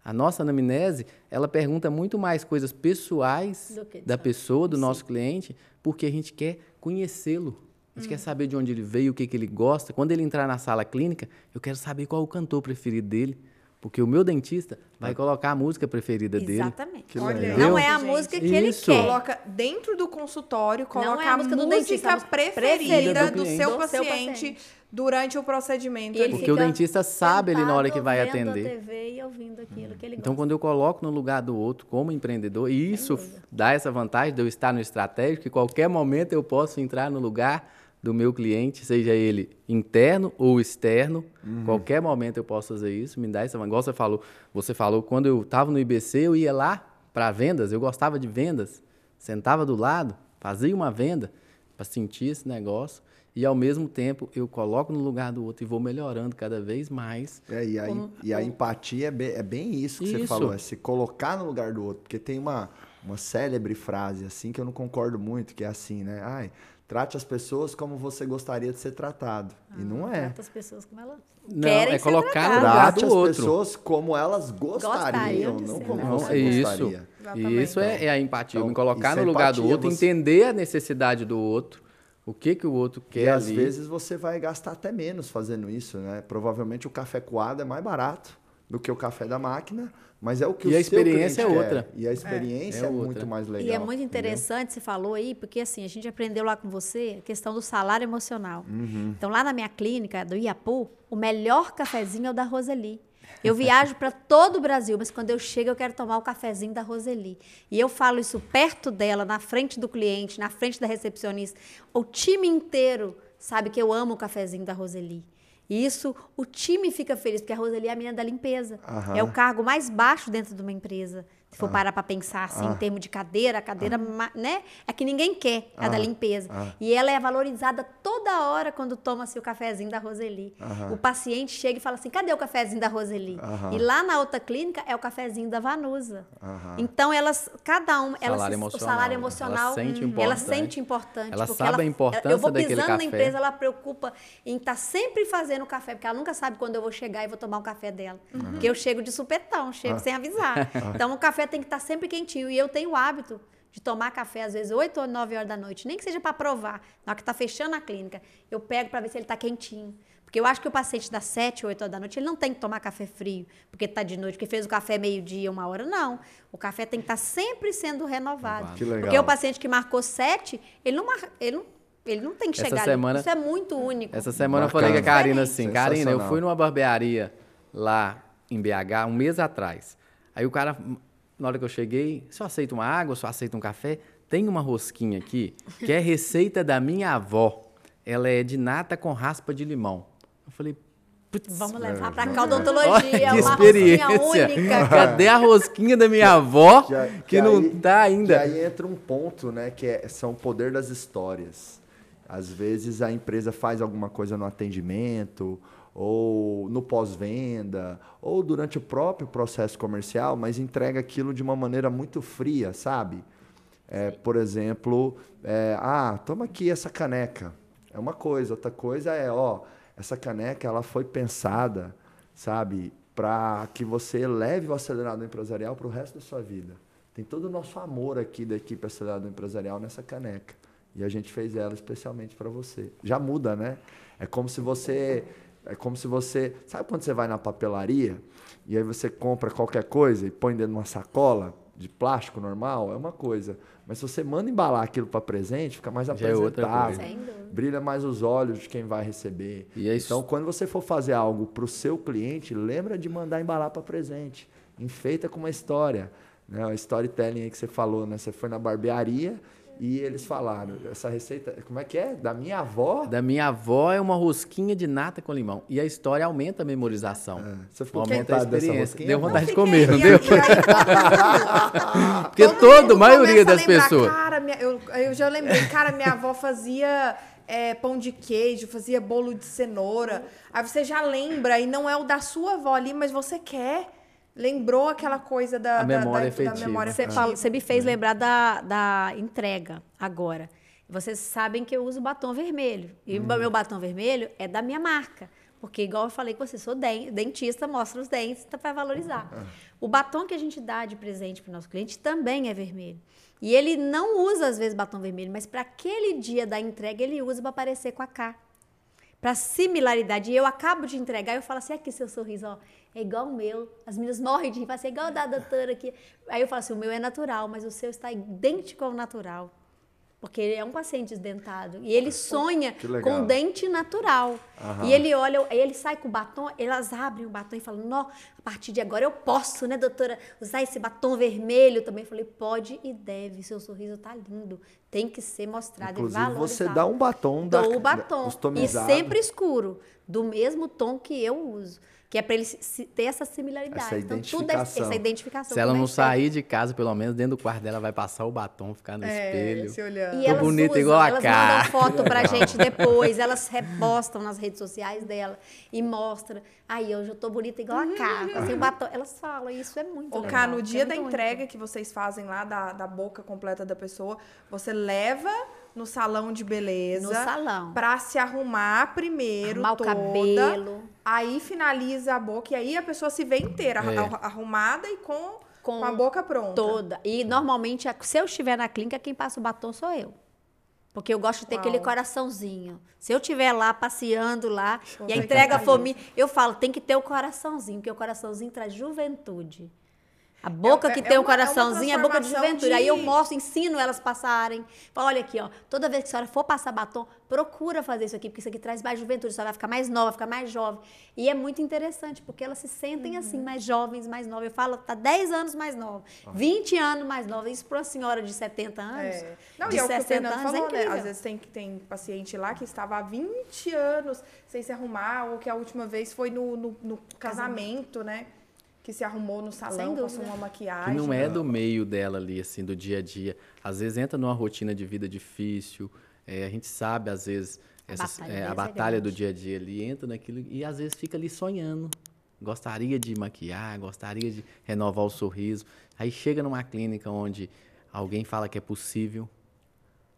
A nossa anamnese, ela pergunta muito mais coisas pessoais da pessoa, do nosso cliente, porque a gente quer conhecê-lo. A gente quer saber de onde ele veio, o que, que ele gosta. Quando ele entrar na sala clínica, eu quero saber qual o cantor preferido dele. Porque o meu dentista vai colocar a música preferida dele. Exatamente. Olha legal. Não é a música que ele isso. quer. Coloca dentro do consultório, coloca é a a música música, do dentista, música preferida, preferida do, do seu. Do seu paciente paciente. durante o procedimento. Ele. Porque o dentista sabe ali na hora que vai atender. a TV e ouvindo aquilo que ele Então, quando eu coloco no lugar do outro como empreendedor, e isso dá essa vantagem de eu estar no estratégico, que qualquer momento eu posso entrar no lugar do meu cliente, seja ele interno ou externo, qualquer momento eu posso fazer isso, me dá essa. Igual você falou, você falou, quando eu estava no IBC, eu ia lá para vendas, eu gostava de vendas, sentava do lado, fazia uma venda para sentir esse negócio, e ao mesmo tempo eu coloco no lugar do outro e vou melhorando cada vez mais. É, e, a, Como- e a empatia é bem, é bem isso que você Isso. falou, é se colocar no lugar do outro. Porque tem uma, uma célebre frase assim que eu não concordo muito, que é assim, né? Ai, trate as pessoas como você gostaria de ser tratado. e não é. Trata as pessoas como elas Não, querem é ser colocar no tratadas. lugar Trate do as outro. pessoas como elas gostariam, Gostariam de não ser como tratadas. você Não, é isso. gostaria. Exatamente. Isso é, é a empatia. Então, me colocar é no lugar do empatia, outro, você- entender a necessidade do outro, o que, que o outro quer E às ali. vezes você vai gastar até menos fazendo isso, né? Provavelmente o café coado é mais barato do que o café da máquina, mas é o que E o a seu experiência é quer. outra. E a experiência É é, muito mais legal. E é muito entendeu? interessante, você falou aí, porque assim, a gente aprendeu lá com você a questão do salário emocional. Uhum. Então, lá na minha clínica, do Iapu, o melhor cafezinho é o da Roseli. Eu viajo para todo o Brasil, mas quando eu chego eu quero tomar o cafezinho da Roseli. E eu falo isso perto dela, na frente do cliente, na frente da recepcionista. O time inteiro sabe que eu amo o cafezinho da Roseli. Isso, o time fica feliz, porque a Roseli é a menina da limpeza. Aham. É o cargo mais baixo dentro de uma empresa. Se for parar para pensar assim, Ah. em termos de cadeira, a cadeira, ma- né? É que ninguém quer, a da Ah. limpeza. Ah. E ela é valorizada toda hora quando toma-se o cafezinho da Roseli. O paciente chega e fala assim: cadê o cafezinho da Roseli? E lá na outra clínica é o cafezinho da Vanusa. Então, elas, cada uma, elas, Salário o salário né? emocional, Ela sente hum, importante. ela sente importante. Ela sabe a importância Eu vou pisando na empresa, ela preocupa em estar sempre fazendo café, porque ela nunca sabe quando eu vou chegar e vou tomar um café dela. Porque eu chego de supetão, chego sem avisar. [laughs] Então, o café tem que estar sempre quentinho. E eu tenho o hábito de tomar café, às vezes, 8 ou 9 horas da noite, nem que seja para provar. Na hora que está fechando a clínica, eu pego para ver se ele está quentinho. Porque eu acho que o paciente das 7, 8 horas da noite, ele não tem que tomar café frio, porque está de noite, porque fez o café meio-dia, uma hora, não. O café tem que estar sempre sendo renovado. Que legal. Porque o paciente que marcou 7, ele não, mar... ele não, ele não tem que Essa chegar semana- ali. Isso é muito único. Essa semana Bacana. eu falei com a Karina assim, Karina, eu fui numa barbearia lá em BH um mês atrás. Aí o cara, na hora que eu cheguei, só aceita uma água, só aceita um café. Tem uma rosquinha aqui que é receita da minha avó. Ela é de nata com raspa de limão. Eu falei, putz, Vamos levar para cá olha odontologia, que uma experiência. rosquinha única. [laughs] Cadê a rosquinha da minha avó Que, que, não aí- tá ainda? Que aí entra um ponto, né? Que é, são o poder das histórias. Às vezes a empresa faz alguma coisa no atendimento, ou no pós-venda, ou durante o próprio processo comercial, mas entrega aquilo de uma maneira muito fria, sabe? É, por exemplo, é, ah, toma aqui essa caneca. É uma coisa. Outra coisa é, ó, essa caneca ela foi pensada, sabe, para que você leve o acelerador empresarial para o resto da sua vida. Tem todo o nosso amor aqui da equipe acelerador empresarial nessa caneca. E a gente fez ela especialmente para você. Já muda, né? É como se você é como se você, sabe quando você vai na papelaria e aí você compra qualquer coisa e põe dentro de uma sacola de plástico normal, é uma coisa. Mas se você manda embalar aquilo para presente, fica mais é apresentável. dúvida. Brilha mais os olhos de quem vai receber. E é isso- Então, quando você for fazer algo para o seu cliente, lembra de mandar embalar para presente. Enfeita com uma história. Né? O storytelling aí que você falou, né? Você foi na barbearia e eles falaram, essa receita, como é que é? Da minha avó? Da minha avó é uma rosquinha de nata com limão. E a história aumenta a memorização. É, Você ficou com Aumenta a vontade dessa experiência. rosquinha? Deu Não, vontade de fiquei. comer, não E deu? aí- Porque Todo toda, a maioria a das lembrar, pessoas. Cara, minha- eu, eu já lembrei, cara, minha avó fazia é, pão de queijo, fazia bolo de cenoura. Aí você já lembra, e não é o da sua avó ali, mas você quer. Lembrou aquela coisa da, A da- memória da, efetiva. Da memória Você, fala- você me fez lembrar da, da entrega agora. Vocês sabem que eu uso batom vermelho. E o meu batom vermelho é da minha marca. Porque, igual eu falei com você, sou den- dentista, mostra os dentes para valorizar. O batom que a gente dá de presente para o nosso cliente também é vermelho. E ele não usa, às vezes, batom vermelho, mas para aquele dia da entrega, ele usa para parecer com a K. Para similaridade. E eu acabo de entregar e eu falo assim: aqui seu sorriso, ó, é igual o meu. As meninas morrem de rir, falam assim, é igual o da doutora aqui. Aí eu falo assim: o meu é natural, mas o seu está idêntico ao natural. Porque ele é um paciente desdentado. E ele sonha com dente natural. Aham. E ele olha, aí ele sai com o batom, elas abrem o batom e falam: Nó, a partir de agora eu posso, né, doutora, usar esse batom vermelho também. Eu falei: pode e deve, seu sorriso tá lindo. Tem que ser mostrado Inclusive, e valorizado. você dá um batom da- Dou o batom. E customizado. sempre escuro, do mesmo tom que eu uso. Que é para ele se- se- ter essa similaridade. Essa então, tudo é identificação. essa identificação. Se ela não é sair de casa, pelo menos dentro do quarto dela, vai passar o batom, ficar no É, espelho. se olhando. E Tô elas bonita usam, igual a elas Cá. mandam foto pra [laughs] gente depois, elas repostam nas redes sociais dela e mostram. Aí, hoje eu tô bonita igual a Cá. Assim, o batom. Elas falam, e isso é muito Ô, legal. Cá, no porque dia é da entrega que vocês fazem lá, da, da boca completa da pessoa, você leva no salão de beleza. No salão. Pra se arrumar primeiro Arrumar o toda. cabelo. Aí finaliza a boca e aí a pessoa se vê inteira, É. arru- arrumada e com, com, Com a boca pronta. Toda. E normalmente, se eu estiver na clínica, quem passa o batom sou eu. Porque eu gosto de ter Uau. aquele coraçãozinho. Se eu estiver lá passeando lá e a entrega for minha, eu falo, tem que ter o coraçãozinho, porque o coraçãozinho traz juventude. A boca É- que é tem um uma- é coraçãozinho é a boca de juventude. Aí eu de- mostro, ensino elas passarem. Falo, olha aqui, ó. Toda vez que a senhora for passar batom, procura fazer isso aqui, porque isso aqui traz mais juventude. A senhora vai ficar mais nova, vai ficar mais jovem. E é muito interessante, porque elas se sentem Uhum. assim, mais jovens, mais novas. Eu falo, tá 10 anos mais nova, 20 anos mais nova. Isso para uma senhora de 70 anos, É. Não, de e é o que o 60 Fernando anos, falou, é né? incrível. Às vezes tem, tem paciente lá que estava há 20 anos sem se arrumar, ou que a última vez foi no, no, no casamento, né? Que se arrumou no salão, passou uma Que maquiagem. não é do meio dela ali, assim, do dia a dia. Às vezes entra numa rotina de vida difícil. é, a gente sabe, às vezes, A essas- batalha é, a é batalha do dia a dia ali, entra naquilo e às vezes fica ali sonhando. Gostaria de maquiar, gostaria de renovar o sorriso. Aí chega numa clínica onde alguém fala que é possível,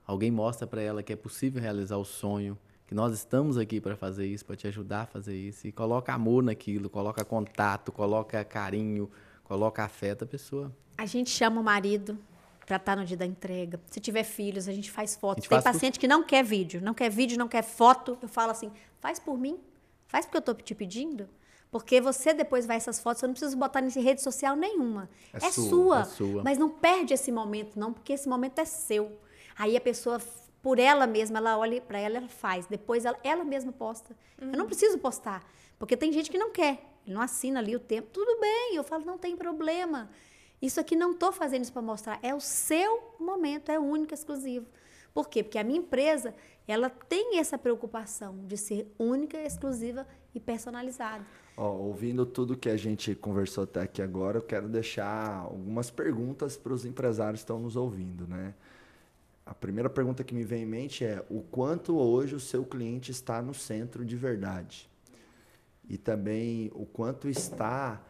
alguém mostra para ela que é possível realizar o sonho, que nós estamos aqui para fazer isso, para te ajudar a fazer isso, e coloca amor naquilo, coloca contato, coloca carinho, coloca afeto a pessoa. A gente chama o marido para estar no dia da entrega. Se tiver filhos, a gente faz foto. gente Tem faz paciente que não quer vídeo, não quer vídeo, não quer foto. Eu falo assim, faz por mim, faz porque eu estou te pedindo. Porque você depois vai essas fotos, eu não preciso botar em rede social nenhuma. É É, sua, sua, é sua. Mas não perde esse momento, não, porque esse momento é seu. Aí a pessoa, por ela mesma, ela olha para ela, ela faz. Depois ela, ela mesma posta. Eu não preciso postar. Porque tem gente que não quer. Não assina ali o tempo. Tudo bem, eu falo, não tem problema. Isso aqui não estou fazendo isso para mostrar. É o seu momento, é único, exclusivo. Por quê? Porque a minha empresa, ela tem essa preocupação de ser única, exclusiva e personalizada. Ó, ouvindo tudo que a gente conversou até aqui agora, eu quero deixar algumas perguntas para os empresários que estão nos ouvindo, né? A primeira pergunta que me vem em mente é o quanto hoje o seu cliente está no centro de verdade? E também o quanto está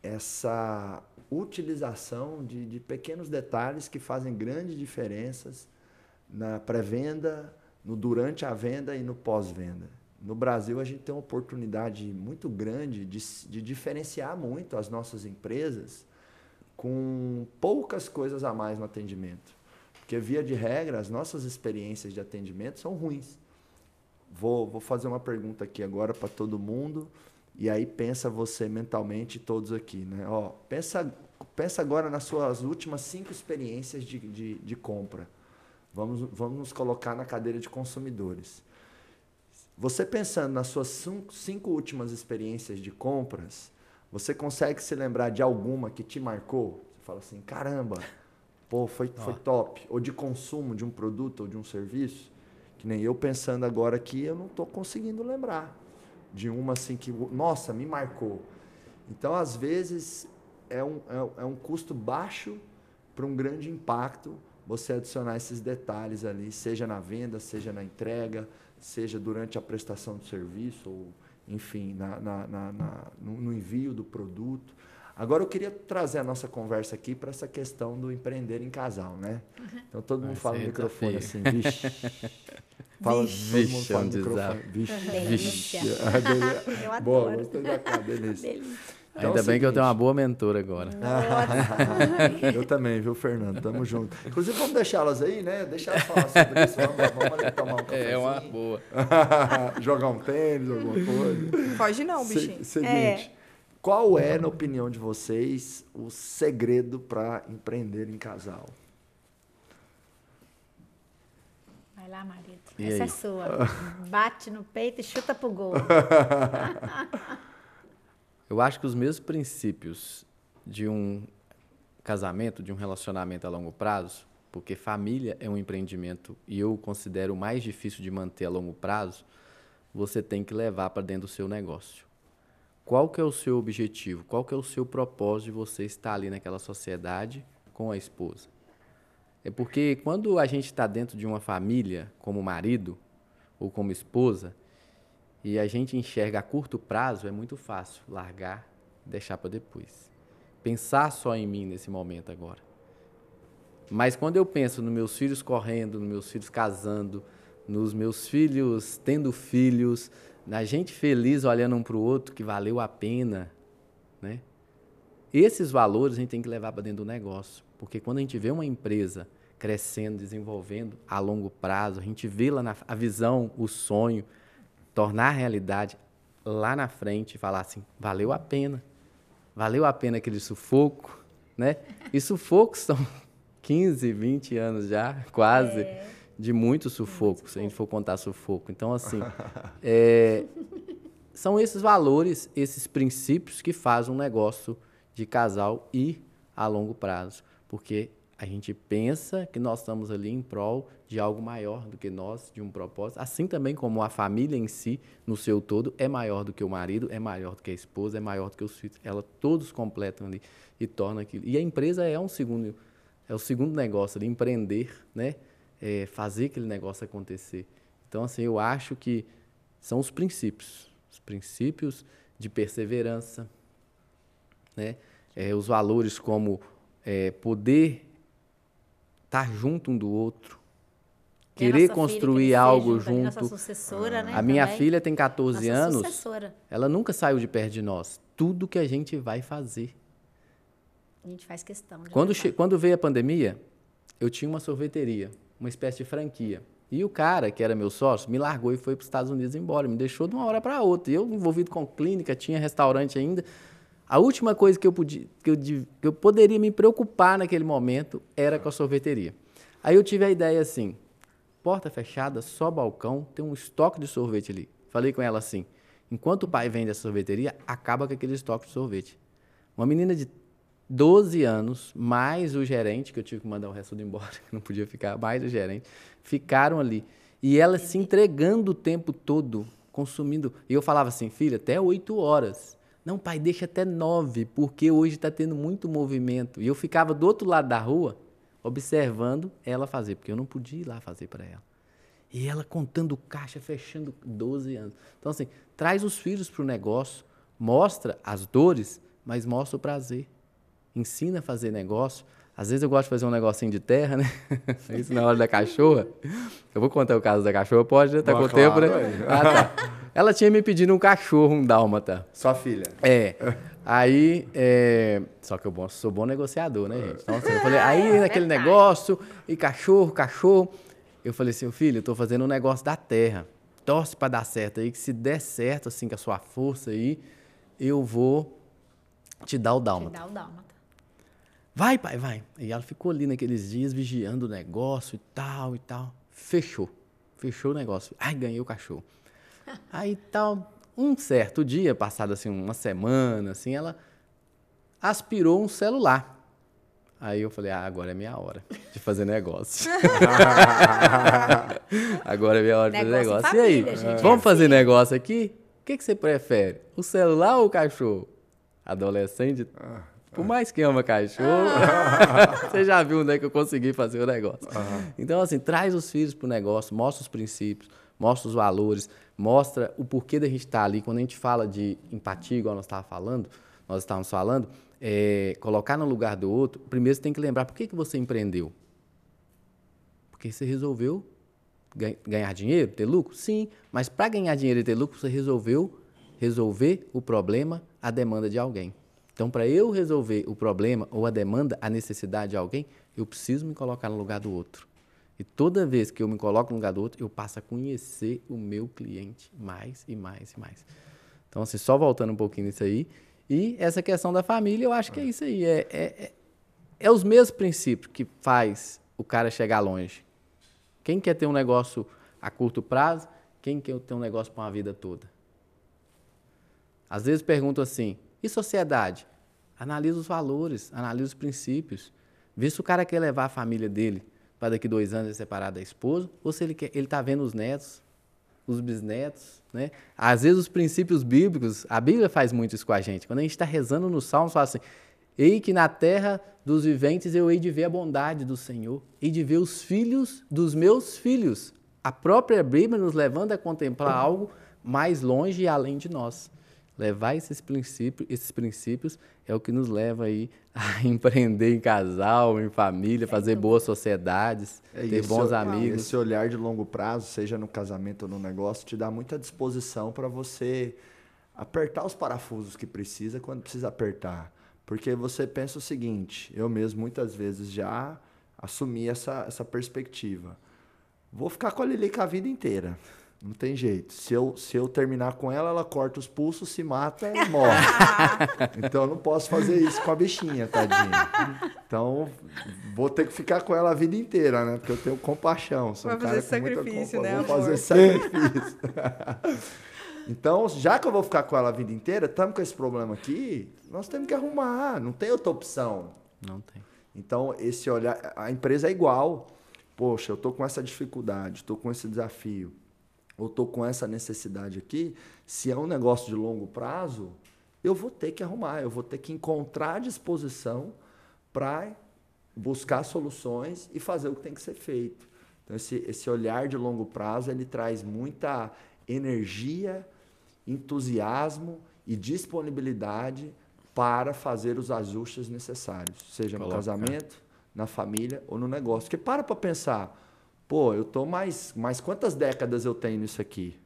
essa utilização de, de pequenos detalhes que fazem grandes diferenças na pré-venda, no durante a venda e no pós-venda. No Brasil, a gente tem uma oportunidade muito grande de, de diferenciar muito as nossas empresas com poucas coisas a mais no atendimento. Porque, via de regra, as nossas experiências de atendimento são ruins. Vou, vou fazer uma pergunta aqui agora para todo mundo, e aí pensa você mentalmente, todos aqui. Né? Ó, pensa, pensa agora nas suas últimas cinco experiências de, de, de compra. Vamos, vamos nos colocar na cadeira de consumidores. Você pensando nas suas cinco, cinco últimas experiências de compras, você consegue se lembrar de alguma que te marcou? Você fala assim, caramba, pô, foi, foi top. Ou de consumo de um produto ou de um serviço? Que nem eu pensando agora aqui, eu não estou conseguindo lembrar de uma assim que, nossa, me marcou. Então, às vezes, é um, é, é um custo baixo para um grande impacto você adicionar esses detalhes ali, seja na venda, seja na entrega, seja durante a prestação de serviço, ou, enfim, na, na, na, no envio do produto. Agora, eu queria trazer a nossa conversa aqui para essa questão do empreender em casal, né? Então, todo mundo Vai fala no microfone assim, desafio. [laughs] vixe. Fala, todo Vixe, mundo é fala um no microfone. Vixe. Delícia. [laughs] Ah. [laughs] Eu Boa, adoro. gostei da cara, delícia. Delícia. Então, Ainda é bem que eu tenho uma boa mentora agora. Eu também, viu, Fernando? Tamo junto. Inclusive, vamos deixá-las aí, né? Deixa elas falar sobre isso. Vamos, vamos ali tomar um cafezinho. É uma boa. Jogar um tênis, alguma coisa. Foge não, Se- bichinho. seguinte. Qual é, na opinião de vocês, o segredo para empreender em casal? Vai lá, marido. E Essa aí? é sua. [laughs] Bate no peito e chuta pro gol. [laughs] Eu acho que os mesmos princípios de um casamento, de um relacionamento a longo prazo, porque família é um empreendimento e eu considero o mais difícil de manter a longo prazo, você tem que levar para dentro do seu negócio. Qual que é o seu objetivo? Qual que é o seu propósito de você estar ali naquela sociedade com a esposa? É porque quando a gente está dentro de uma família, como marido ou como esposa, e a gente enxerga a curto prazo, é muito fácil largar, deixar para depois. Pensar só em mim nesse momento agora. Mas quando eu penso nos meus filhos correndo, nos meus filhos casando, nos meus filhos tendo filhos, na gente feliz olhando um para o outro que valeu a pena, né? Esses valores a gente tem que levar para dentro do negócio, porque quando a gente vê uma empresa crescendo, desenvolvendo a longo prazo, a gente vê lá na, a visão, o sonho, tornar realidade lá na frente e falar assim, valeu a pena. Valeu a pena aquele sufoco, né? E sufocos são [laughs] 15, 20 anos já, quase, é. De muito sufoco, muito se a gente for contar sufoco. Então, assim, [laughs] é, são esses valores, esses princípios que fazem um negócio de casal ir a longo prazo. Porque a gente pensa que nós estamos ali em prol de algo maior do que nós, de um propósito. Assim também como a família em si, no seu todo, é maior do que o marido, é maior do que a esposa, é maior do que os filhos. Ela todos completam ali e tornam aquilo. E a empresa é um segundo, é o segundo negócio ali, empreender, né? É fazer aquele negócio acontecer. Então, assim, eu acho que são os princípios, os princípios de perseverança, né? É, os valores como é, poder estar junto um do outro, querer construir algo junto. Sucessora, né, a minha filha tem 14 nossa anos. Sucessora. Ela nunca saiu de perto de nós. Tudo que a gente vai fazer. A gente faz questão. quando, quando veio a pandemia, eu tinha uma sorveteria, uma espécie de franquia. E o cara, que era meu sócio, me largou e foi para os Estados Unidos embora. Me deixou de uma hora para outra. E eu, envolvido com clínica, tinha restaurante ainda. A última coisa que eu, podia, que, eu, que eu poderia me preocupar naquele momento era com a sorveteria. Aí eu tive a ideia assim: porta fechada, só balcão, tem um estoque de sorvete ali. Falei com ela assim: enquanto o pai vende a sorveteria, acaba com aquele estoque de sorvete. Uma menina de 12 anos, mais o gerente, que eu tive que mandar o resto embora, [laughs] que não podia ficar, mais o gerente, ficaram ali. E ela se entregando o tempo todo, consumindo. E eu falava assim, filha, até 8 horas. Não, pai, deixa até nove, porque hoje está tendo muito movimento. E eu ficava do outro lado da rua, observando ela fazer, porque eu não podia ir lá fazer para ela. E ela contando caixa, fechando 12 anos. Então, assim, traz os filhos para o negócio, mostra as dores, mas mostra o prazer. Ensina a fazer negócio. Às vezes eu gosto de fazer um negocinho de terra, né? [laughs] Isso na hora da cachorra. Eu vou contar o caso da cachorra, pode, né? Tá com o tempo, né? Ah, tá. Ela tinha me pedido um cachorro, um dálmata. Sua filha. É. Aí, é... só que eu sou bom negociador, né, gente? Então, assim, eu falei, aí naquele negócio, e cachorro, cachorro. Eu falei assim, filho, eu tô fazendo um negócio da terra. Torce para dar certo aí, que se der certo, assim, com a sua força aí, eu vou te dar o dálmata. Te dar o dálmata. Vai, pai, vai. E ela ficou ali naqueles dias vigiando o negócio e tal e tal. Fechou. Fechou o negócio. Ai, ganhei o cachorro. [laughs] Aí tal, um certo dia, passado assim uma semana, assim, ela aspirou um celular. Aí eu falei, ah, agora é minha hora de fazer negócio. [laughs] agora é minha hora de fazer negócio. Família, e aí, gente, vamos é fazer assim. negócio aqui? O que, que você prefere? O celular ou o cachorro? Adolescente, por mais que ama cachorro, [laughs] você já viu onde é que eu consegui fazer o negócio. Então, assim, traz os filhos para o negócio, mostra os princípios, mostra os valores, mostra o porquê da gente estar tá ali. Quando a gente fala de empatia, igual nós estávamos falando, nós estávamos falando, é, colocar no lugar do outro, primeiro você tem que lembrar por que, que você empreendeu. Porque você resolveu ganhar dinheiro, ter lucro? Sim, mas para ganhar dinheiro e ter lucro, você resolveu resolver o problema, a demanda de alguém. Então, para eu resolver o problema ou a demanda, a necessidade de alguém, eu preciso me colocar no lugar do outro. E toda vez que eu me coloco no lugar do outro, eu passo a conhecer o meu cliente mais e mais e mais. Então, assim, só voltando um pouquinho nisso aí. E essa questão da família, eu acho que é isso aí. É, é, é, é os mesmos princípios que faz o cara chegar longe. Quem quer ter um negócio a curto prazo? Quem quer ter um negócio para uma vida toda? Às vezes pergunto assim, e sociedade? Analisa os valores, analisa os princípios. Vê se o cara quer levar a família dele para daqui dois anos ele separar da esposa, ou se ele está vendo os netos, os bisnetos, né? Às vezes os princípios bíblicos, a Bíblia faz muito isso com a gente. Quando a gente está rezando no Salmos, fala assim: Ei que na terra dos viventes eu hei de ver a bondade do Senhor, hei de ver os filhos dos meus filhos. A própria Bíblia nos levando a contemplar algo mais longe e além de nós. Levar esses princípios, esses princípios é o que nos leva aí [laughs] a empreender em casal, em família, fazer boas sociedades, é, ter bons amigos. Esse olhar de longo prazo, seja no casamento ou no negócio, te dá muita disposição para você apertar os parafusos que precisa quando precisa apertar. Porque você pensa o seguinte, eu mesmo muitas vezes já assumi essa, essa perspectiva. Vou ficar com a Lilica a vida inteira. Não tem jeito. Se eu, se eu terminar com ela, ela corta os pulsos, se mata e morre. [laughs] então eu não posso fazer isso com a bichinha, tadinha. Então vou ter que ficar com ela a vida inteira, né? Porque eu tenho compaixão. Sou Vai um fazer cara com muita sacrifício, compa- né, Vou amor? fazer sacrifício. [laughs] então, já que eu vou ficar com ela a vida inteira, estamos com esse problema aqui, nós temos que arrumar. Não tem outra opção. Não tem. Então, esse olhar, a empresa é igual. Poxa, eu estou com essa dificuldade, estou com esse desafio, ou estou com essa necessidade aqui. Se é um negócio de longo prazo, eu vou ter que arrumar, eu vou ter que encontrar disposição para buscar soluções e fazer o que tem que ser feito. Então, esse, esse olhar de longo prazo, ele traz muita energia, entusiasmo e disponibilidade para fazer os ajustes necessários, seja no Coloca. casamento, na família ou no negócio. Porque para para pensar, pô, eu tô mais, mais quantas décadas eu tenho nisso aqui?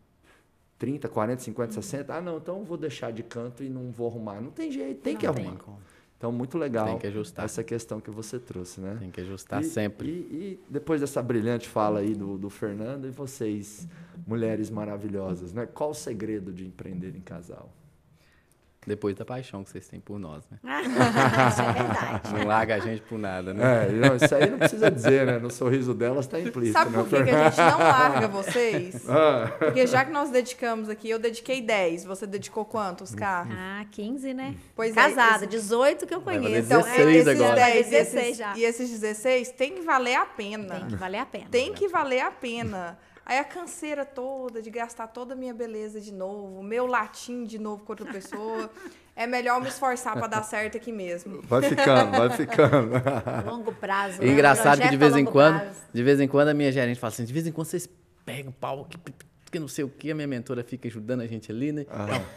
30, 40, 50, 60? Ah, não, então eu vou deixar de canto e não vou arrumar. Não tem jeito, tem que Não tem arrumar. Então, muito legal Tem que ajustar. essa questão que você trouxe, né? Tem que ajustar E- sempre. E, e depois dessa brilhante fala aí do, do Fernando, e vocês, mulheres maravilhosas, né? Qual o segredo de empreender em casal? Depois da paixão que vocês têm por nós, né? [laughs] Isso é verdade. Não larga a gente por nada, né? É, não, isso aí não precisa dizer, né? No sorriso delas está implícito, Sabe né, por que, que a gente não larga [laughs] vocês? Ah, Porque já que nós dedicamos aqui, eu dediquei 10. Você dedicou quantos, Cá? Ah, 15, né? Pois é, Casada, esse- 18 que eu conheço. Então, 16 esses agora. 10 e 16 esses, já. e esses 16 tem que valer a pena. Tem que valer a pena. Tem que valer a pena. Aí a canseira toda de gastar toda a minha beleza de novo, meu latim de novo com outra pessoa. É melhor me esforçar para dar certo aqui mesmo. vai ficando, vai ficando. Longo prazo. Né? engraçado que de vez em quando, prazo. de vez em quando a minha gerente fala assim, de vez em quando vocês pegam o pau que, que não sei o que, a minha mentora fica ajudando a gente ali, né?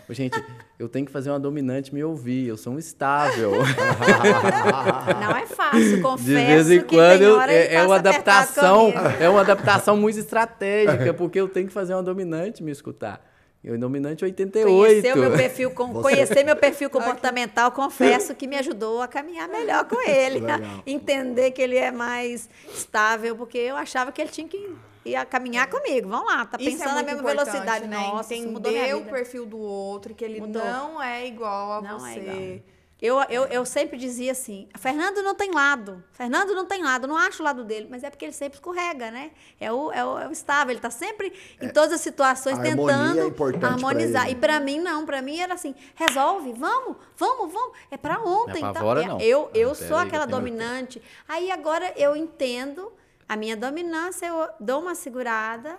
Não, gente, eu tenho que fazer uma dominante me ouvir, eu sou um estável. [laughs] Não é fácil, confesso De vez em que quando eu- é, é uma adaptação, é uma adaptação muito estratégica, [laughs] porque eu tenho que fazer uma dominante me escutar. Eu dominante 88. Conhecer o meu perfil, com- Você- conhecer meu perfil comportamental, confesso que me ajudou a caminhar melhor com [laughs] ele. Legal. Entender que ele é mais estável, porque eu achava que ele tinha que ir caminhar comigo. Vamos lá, tá Isso é pensando na muito mesma velocidade. né? Nossa, mudou minha Entender o perfil do outro, que ele Mudou. não é igual a Não você. é igual. Eu, eu, eu sempre dizia assim, Fernando não tem lado, Fernando não tem lado, eu não acho o lado dele, mas é porque ele sempre escorrega, né? É o, é o, é o estável, ele está sempre em todas as situações a tentando é pra harmonizar. ele. E para mim não, para mim era assim, resolve, vamos, vamos, vamos, é para ontem. Não é tá? É, não. Eu, eu Ah, sou aquela tenho- dominante. Aí agora eu entendo a minha dominância, eu dou uma segurada,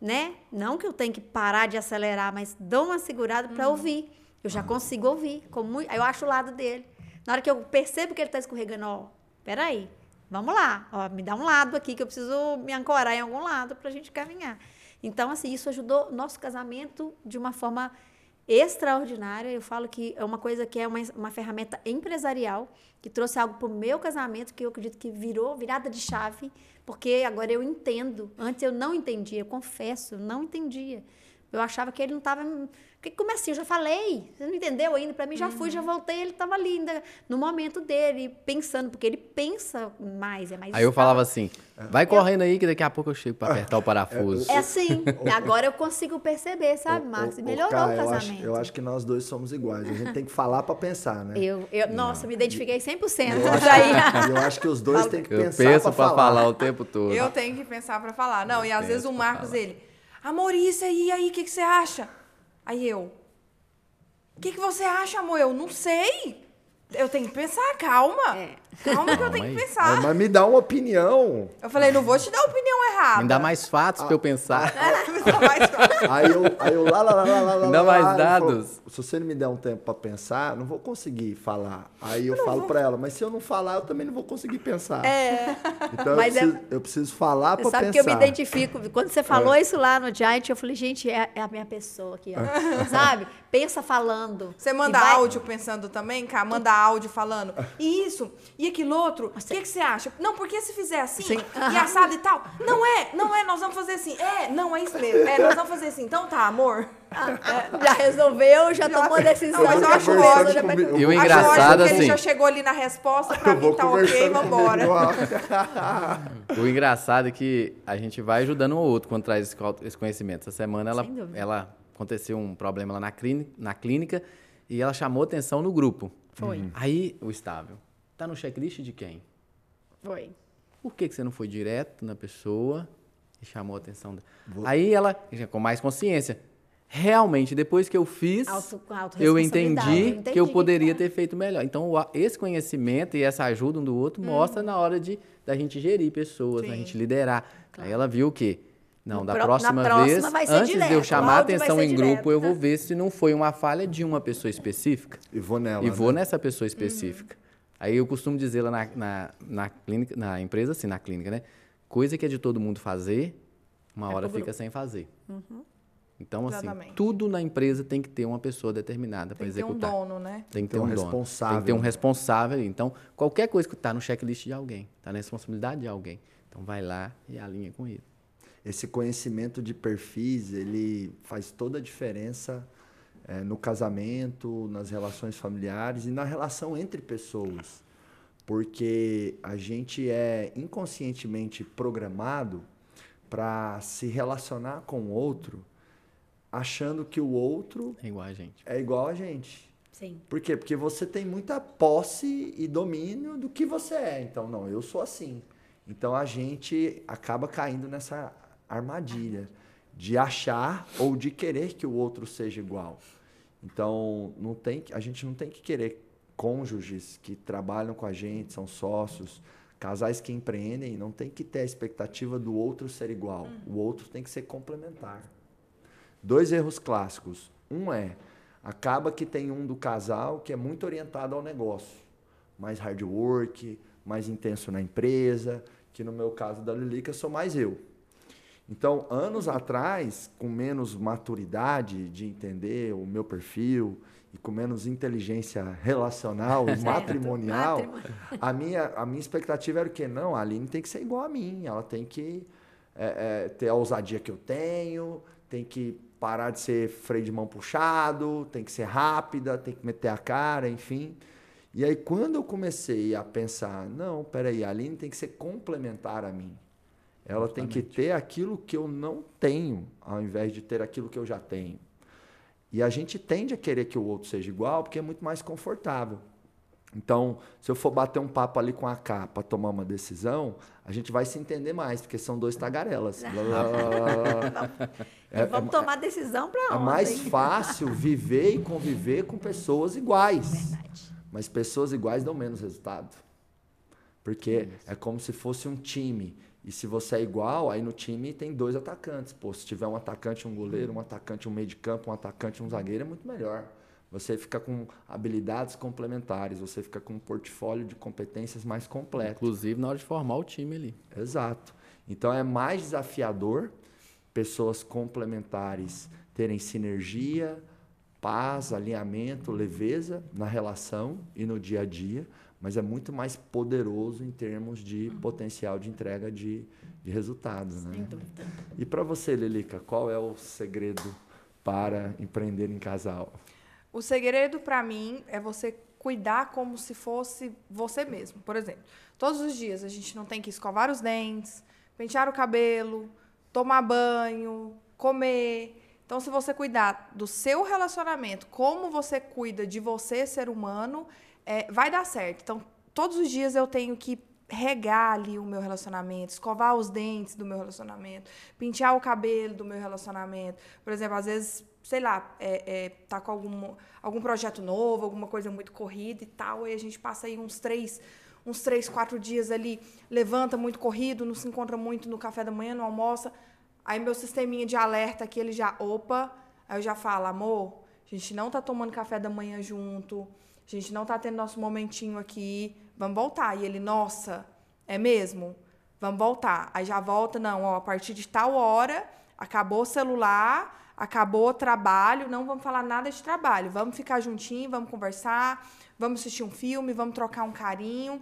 né? Não que eu tenha que parar de acelerar, mas dou uma segurada para ouvir. Eu já consigo ouvir. Com muito, aí eu acho o lado dele. Na hora que eu percebo que ele está escorregando, ó, peraí, vamos lá, ó, me dá um lado aqui que eu preciso me ancorar em algum lado para a gente caminhar. Então, assim, isso ajudou nosso casamento de uma forma extraordinária. Eu falo que é uma coisa que é uma, uma ferramenta empresarial que trouxe algo para o meu casamento que eu acredito que virou virada de chave, porque agora eu entendo. Antes eu não entendia, eu confesso, não entendia. Eu achava que ele não estava. Que, como assim? Eu já falei. Você não entendeu ainda? Para mim já fui, já voltei. Ele estava ali ainda no momento dele, pensando, porque ele pensa mais, é mais. Aí eu falava assim, vai correndo aí que daqui a pouco eu chego pra apertar o parafuso. É assim. [laughs] Agora eu consigo perceber, sabe, Marcos? E melhorou Cá, o eu acho, casamento. eu acho que nós dois somos iguais. A gente tem que falar para pensar, né? Eu, eu- nossa, me identifiquei 100% Eu acho, daí. eu acho que os dois [laughs] têm que Eu pensar penso para pra falar. falar o tempo todo. Eu tenho que pensar pra falar. Não, e às vezes o Marcos, falar. ele, amor, isso aí, aí, o que, que você acha? Aí eu, o que, que você acha, amor? Eu não sei. Eu tenho que pensar, calma. É. Calma que eu tenho que pensar. mas me dá uma opinião. Eu falei, não vou te dar opinião errada. Me dá mais fatos pra eu pensar. [laughs] Fácil. Aí eu, aí eu lá, lá, lá, lá, lá, lá, Me dá lá, mais lá, dados. falou, se você não me der um tempo para pensar, não vou conseguir falar. Aí eu falo para ela, mas se eu não falar, eu também não vou conseguir pensar. É. Então Mas eu, é- preciso, eu preciso falar Você para sabe pensar. que eu me identifico. Quando você falou isso lá no Giant, eu falei, gente, é, é a minha pessoa aqui, ó. sabe? Pensa falando. Você E manda vai- áudio pensando também, cá? Manda áudio falando isso e aquilo outro. O que, que você acha? Não, porque se fizer assim, e assado e tal. Não é, não é, nós vamos fazer assim. É, não, é isso mesmo. É, nós vamos fazer assim. Então tá, amor. É, já resolveu, já tomou a decisão. Não, mas eu já acho ótimo. já. E o Acho engraçado, ótimo que ele assim, já chegou ali na resposta, pra mim tá ok, vambora. O engraçado é que a gente vai ajudando um ao outro quando traz esse co- esse conhecimento. Essa semana ela, Sem dúvida. ela aconteceu um problema lá na clínica, na clínica e ela chamou atenção no grupo. Foi. Aí o estável. Tá no checklist de quem? Foi. Por que, que você não foi direto na pessoa e chamou a atenção dela? Aí ela, já com mais consciência, realmente, depois que eu fiz, Auto- eu entendi, eu entendi que eu que poderia tá. ter feito melhor. Então, o esse conhecimento e essa ajuda um do outro mostra na hora de da gente gerir pessoas, da Sim. gente liderar. Aí ela viu que não, No da próxima, próxima vez, antes de eu direto, o chamar a atenção em grupo, direto, eu tá? vou ver se não foi uma falha de uma pessoa específica E vou nela. e vou né? nessa pessoa específica. Aí eu costumo dizer lá na, na, na clínica, na empresa, assim, na clínica, né? Coisa que é de todo mundo fazer, uma É hora fica sem fazer. Então, assim, Exatamente. tudo na empresa tem que ter uma pessoa determinada para Tem que ter um executar. dono, né? Tem que ter um um, dono. responsável. Tem que ter um responsável. Então, qualquer coisa que está no checklist de alguém, está na responsabilidade de alguém. Então, vai lá e alinha com ele. Esse conhecimento de perfis, ele faz toda a diferença eh, no casamento, nas relações familiares e na relação entre pessoas. Porque a gente é inconscientemente programado para se relacionar com o outro achando que o outro É igual a gente. é igual a gente. Sim. Por quê? Porque você tem muita posse e domínio do que você é. Então, não, eu sou assim. Então, a gente acaba caindo nessa armadilha de achar ou de querer que o outro seja igual. Então, não tem, que- a gente não tem que querer cônjuges que trabalham com a gente, são sócios, casais que empreendem, não tem que ter a expectativa do outro ser igual. O outro tem que ser complementar. Dois erros clássicos. Um é, acaba que tem um do casal que é muito orientado ao negócio, mais hard work, mais intenso na empresa, que no meu caso da Lilica sou mais eu. Então, anos atrás, com menos maturidade de entender o meu perfil e com menos inteligência relacional e [laughs] matrimonial, a minha, a minha expectativa era o quê? Não, a Aline tem que ser igual a mim, ela tem que é, é, ter a ousadia que eu tenho, tem que parar de ser freio de mão puxado, tem que ser rápida, tem que meter a cara, enfim. E aí, quando eu comecei a pensar, não, peraí, a Aline tem que ser complementar a mim. Ela tem que ter aquilo que eu não tenho, ao invés de ter aquilo que eu já tenho. E a gente tende a querer que o outro seja igual, porque é muito mais confortável. Então, se eu for bater um papo ali com a K para tomar uma decisão, a gente vai se entender mais, porque são dois tagarelas. Blá. [laughs] É- Vamos é- tomar decisão para é mais fácil viver e conviver com pessoas iguais. Verdade. Mas pessoas iguais dão menos resultado. Porque é como se fosse um time. E se você é igual, aí no time tem dois atacantes. Pô, se tiver um atacante um goleiro, um atacante um meio de campo, um atacante um zagueiro, é muito melhor. Você fica com habilidades complementares, você fica com um portfólio de competências mais completo. Inclusive na hora de formar o time ali. Exato. Então é mais desafiador pessoas complementares terem sinergia, paz, alinhamento, leveza na relação e no dia a dia, mas é muito mais poderoso em termos de potencial de entrega de, de resultados. Né? Sem dúvida. E para você, Lilica, qual é o segredo para empreender em casal? O segredo para mim é você cuidar como se fosse você mesmo. Por exemplo, todos os dias a gente não tem que escovar os dentes, pentear o cabelo, tomar banho, comer. Então, se você cuidar do seu relacionamento, como você cuida de você, ser humano, é, vai dar certo. Então, todos os dias eu tenho que regar ali o meu relacionamento, escovar os dentes do meu relacionamento, pentear o cabelo do meu relacionamento. Por exemplo, às vezes, sei lá, é, é, tá com algum, algum projeto novo, alguma coisa muito corrida e tal, e a gente passa aí uns três, uns três, quatro dias ali, levanta muito corrido, não se encontra muito no café da manhã, não almoça. Aí meu sisteminha de alerta aqui, ele já, opa, aí eu já falo, amor, a gente não tá tomando café da manhã junto, a gente não tá tendo nosso momentinho aqui, vamos voltar. E ele, nossa, é mesmo? Vamos voltar. Aí já volta, não, ó, a partir de tal hora, acabou o celular, acabou o trabalho, não vamos falar nada de trabalho. Vamos ficar juntinho, vamos conversar, vamos assistir um filme, vamos trocar um carinho.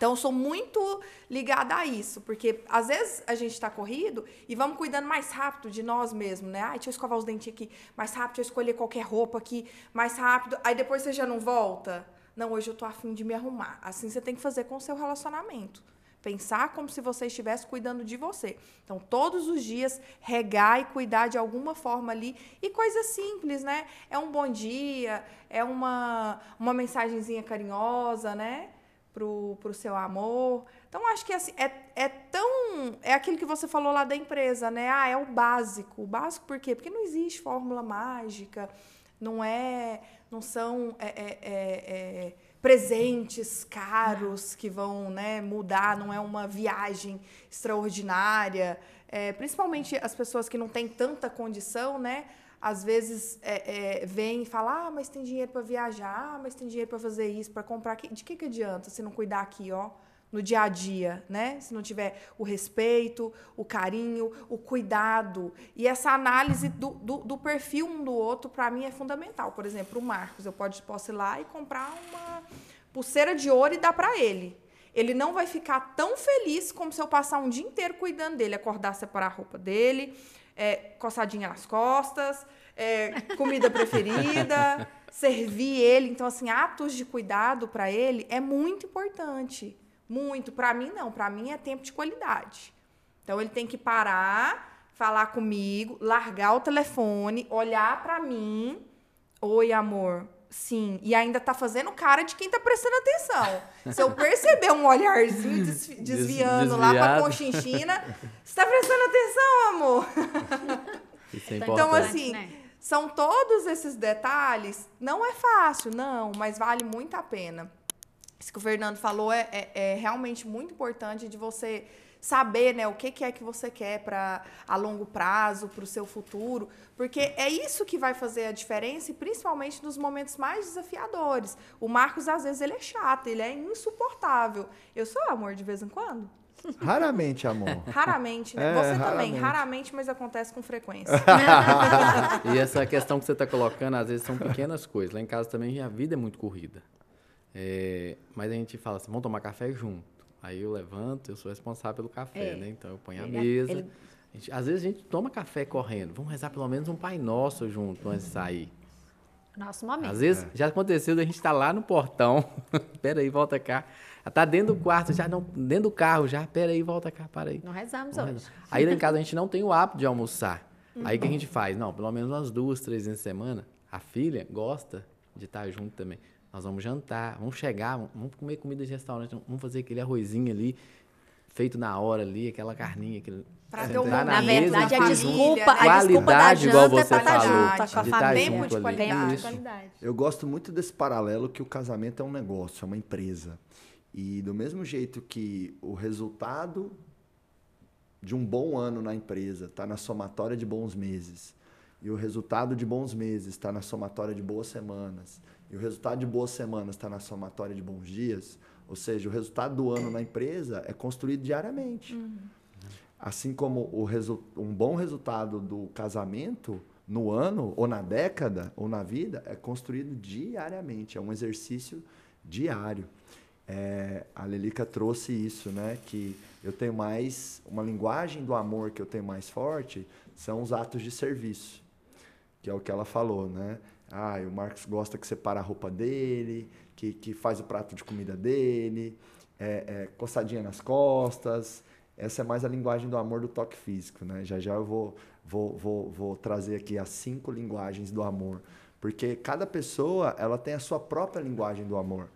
Então, eu sou muito ligada a isso, porque às vezes a gente está corrido e vamos cuidando mais rápido de nós mesmos, né? Ai, deixa eu escovar os dentes aqui mais rápido, deixa eu escolher qualquer roupa aqui mais rápido. Aí depois você já não volta. Não, hoje eu tô afim de me arrumar. Assim você tem que fazer com o seu relacionamento. Pensar como se você estivesse cuidando de você. Então, todos os dias, regar e cuidar de alguma forma ali. E coisas simples, né? É um bom dia, é uma, uma mensagenzinha carinhosa, né? Pro, pro seu amor. Então, acho que assim, é, é tão. É aquilo que você falou lá da empresa, né? Ah, é o básico. O básico por quê? Porque não existe fórmula mágica, não é não são é, é, é, é, presentes caros que vão né, mudar, não é uma viagem extraordinária. É, principalmente as pessoas que não têm tanta condição, né? Às vezes é, vêm e falam, ah, mas tem dinheiro para viajar, ah, mas tem dinheiro para fazer isso, para comprar. De que, que adianta se não cuidar aqui, ó? no dia a dia, né? Se não tiver o respeito, o carinho, o cuidado. E essa análise do, do, do perfil um do outro, para mim, é fundamental. Por exemplo, o Marcos, eu pode, posso ir lá e comprar uma pulseira de ouro e dar para ele. Ele não vai ficar tão feliz como se eu passar um dia inteiro cuidando dele, acordar, separar a roupa dele, é, coçadinha nas costas, é, comida [laughs] preferida, servir ele. Então, assim, atos de cuidado para ele é muito importante. Muito. Para mim, não. Para mim é tempo de qualidade. Então, ele tem que parar, falar comigo, largar o telefone, olhar para mim. Oi, amor. Sim. E ainda tá fazendo cara de quem tá prestando atenção. Se eu perceber um olharzinho desviando Desviado. lá pra conchinchina, você tá prestando atenção, amor? [laughs] Isso é então, assim. Né? São todos esses detalhes. Não é fácil, não, mas vale muito a pena isso que o Fernando falou é, é, é realmente muito importante de você saber né, o que, que é que você quer para a longo prazo, para o seu futuro, porque é isso que vai fazer a diferença, e principalmente nos momentos mais desafiadores. O Marcos, às vezes, ele é chato, ele é insuportável. Eu sou amor de vez em quando. [laughs] Raramente, amor. Raramente, né? É, você raramente. também, raramente, mas acontece com frequência. [laughs] e essa questão que você está colocando, às vezes, são pequenas coisas. Lá em casa também a vida é muito corrida. É, mas a gente fala assim, vamos tomar café junto. Aí eu levanto, eu sou responsável pelo café, é. né? Então eu ponho a ele, mesa. Ele... A gente, às vezes a gente toma café correndo. Vamos rezar pelo menos um Pai Nosso junto antes de sair. Nosso momento. Às vezes é. já aconteceu a gente estar tá lá no portão. [laughs] Pera aí, volta cá. Tá dentro do quarto, já não, dentro do carro, já. Pera aí, volta cá, para aí. Não rezamos hoje. Rezar. Aí lá em casa a gente não tem o hábito de almoçar. Uhum. Aí o que a gente faz? Não, pelo menos umas duas, três vezes por semana. A filha gosta de estar junto também. Nós vamos jantar, vamos chegar, vamos comer comida de restaurante, vamos fazer aquele arrozinho ali, feito na hora ali, aquela carninha. Aquele, pra ter um na, na verdade, a desculpa, a desculpa da janta igual você é falou, junto, com a família. Tempo de qualidade. de qualidade. Eu gosto muito desse paralelo que o casamento é um negócio, é uma empresa. E do mesmo jeito que o resultado de um bom ano na empresa está na somatória de bons meses, e o resultado de bons meses está na somatória de boas semanas, e o resultado de boas semanas está na somatória de bons dias, ou seja, o resultado do ano na empresa é construído diariamente. Uhum. Assim como o um bom resultado do casamento no ano, ou na década, ou na vida, é construído diariamente, é um exercício diário. É, a Lelica trouxe isso, né? Que eu tenho mais, uma linguagem do amor que eu tenho mais forte são os atos de serviço, que é o que ela falou, né? Ah, o Marcos gosta que separa a roupa dele, que, que faz o prato de comida dele, é, é, coçadinha nas costas. Essa é mais a linguagem do amor do toque físico, né? Já já eu vou, vou, vou, vou trazer aqui as cinco linguagens do amor. Porque cada pessoa ela tem a sua própria linguagem do amor.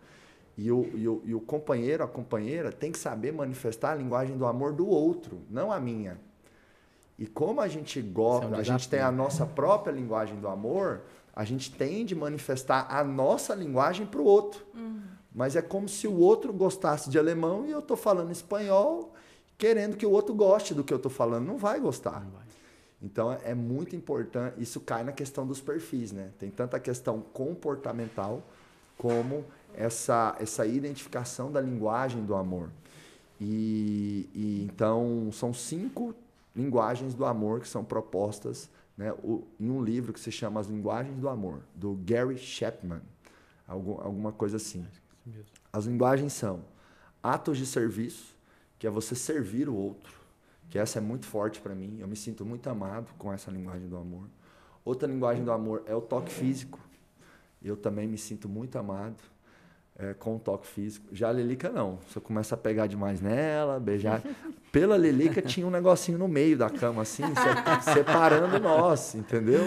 E o, e, o, e o companheiro, a companheira, tem que saber manifestar a linguagem do amor do outro, não a minha. E como a gente gosta, é um a gente tem a nossa própria linguagem do amor, a gente tende a manifestar a nossa linguagem para o outro. Uhum. Mas é como se o outro gostasse de alemão e eu estou falando espanhol, querendo que o outro goste do que eu estou falando. Não vai gostar. Não vai. Então é muito importante. Isso cai na questão dos perfis, né? Tem tanta questão comportamental como essa, essa identificação da linguagem do amor. E, e então são cinco linguagens do amor que são propostas né, o, em um livro que se chama As Linguagens do Amor, do Gary Chapman, algum, alguma coisa assim. As linguagens são atos de serviço, que é você servir o outro, que essa é muito forte para mim, eu me sinto muito amado com essa linguagem do amor. Outra linguagem do amor é o toque físico, eu também me sinto muito amado é, com o toque físico. Já a Lilica não. Você começa a pegar demais nela, beijar. Pela Lilica [laughs] tinha um negocinho no meio da cama, assim, [laughs] separando nós, entendeu?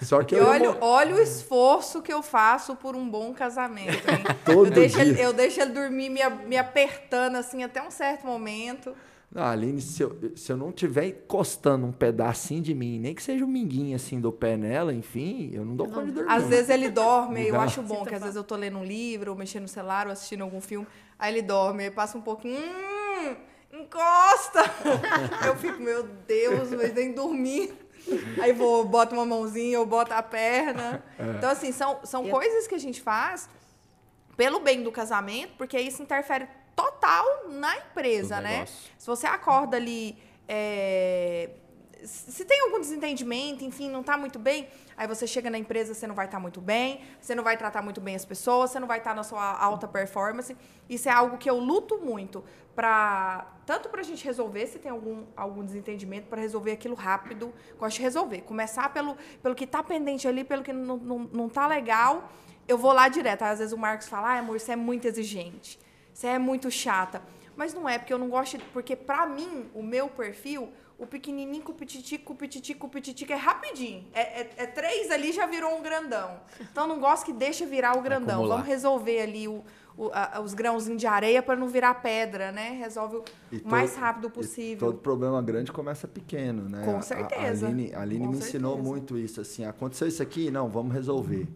Só que eu. Olha, olha o esforço que eu faço por um bom casamento, hein? Todo eu, deixo dia. Ele, eu deixo ele dormir me, me apertando, assim, até um certo momento. Não, Aline, se eu, se eu não tiver encostando um pedacinho de mim, nem que seja um minguinho assim do pé nela, enfim, eu não dou conta de dormir. Às vezes ele dorme, eu acho bom, que às vezes eu tô lendo um livro, ou mexendo no celular, ou assistindo algum filme, aí ele dorme, aí passa um pouquinho, hum, encosta! [laughs] eu fico, meu Deus, mas nem dormir. Aí vou, boto uma mãozinha, eu boto a perna. É. Então, assim, são, são eu... coisas que a gente faz pelo bem do casamento, porque isso interfere total na empresa, né? Se você acorda ali. É, se tem algum desentendimento, enfim, não está muito bem, aí você chega na empresa, você não vai estar tá muito bem, você não vai tratar muito bem as pessoas, você não vai estar tá na sua alta performance. Isso é algo que eu luto muito para tanto para a gente resolver se tem algum, algum desentendimento, para resolver aquilo rápido. Gosto de resolver. Começar pelo, pelo que está pendente ali, pelo que não, não, não tá legal, eu vou lá direto. Às vezes o Marcos fala, ah, amor, você é muito exigente. Você é muito chata. Mas não é, porque eu não gosto. Porque, pra mim, o meu perfil, o pequenininho com o pititico, com o pititico, com o pititico é rapidinho. É, é, é, três ali já virou um grandão. Então, não gosto que deixa virar o grandão. Acumular. Vamos resolver ali o, o, a, os grãozinhos de areia para não virar pedra, né? Resolve o todo, mais rápido possível. todo problema grande começa pequeno, né? Com certeza. A, a Aline, a Aline me certeza. ensinou muito isso. Assim, aconteceu isso aqui? Não, vamos resolver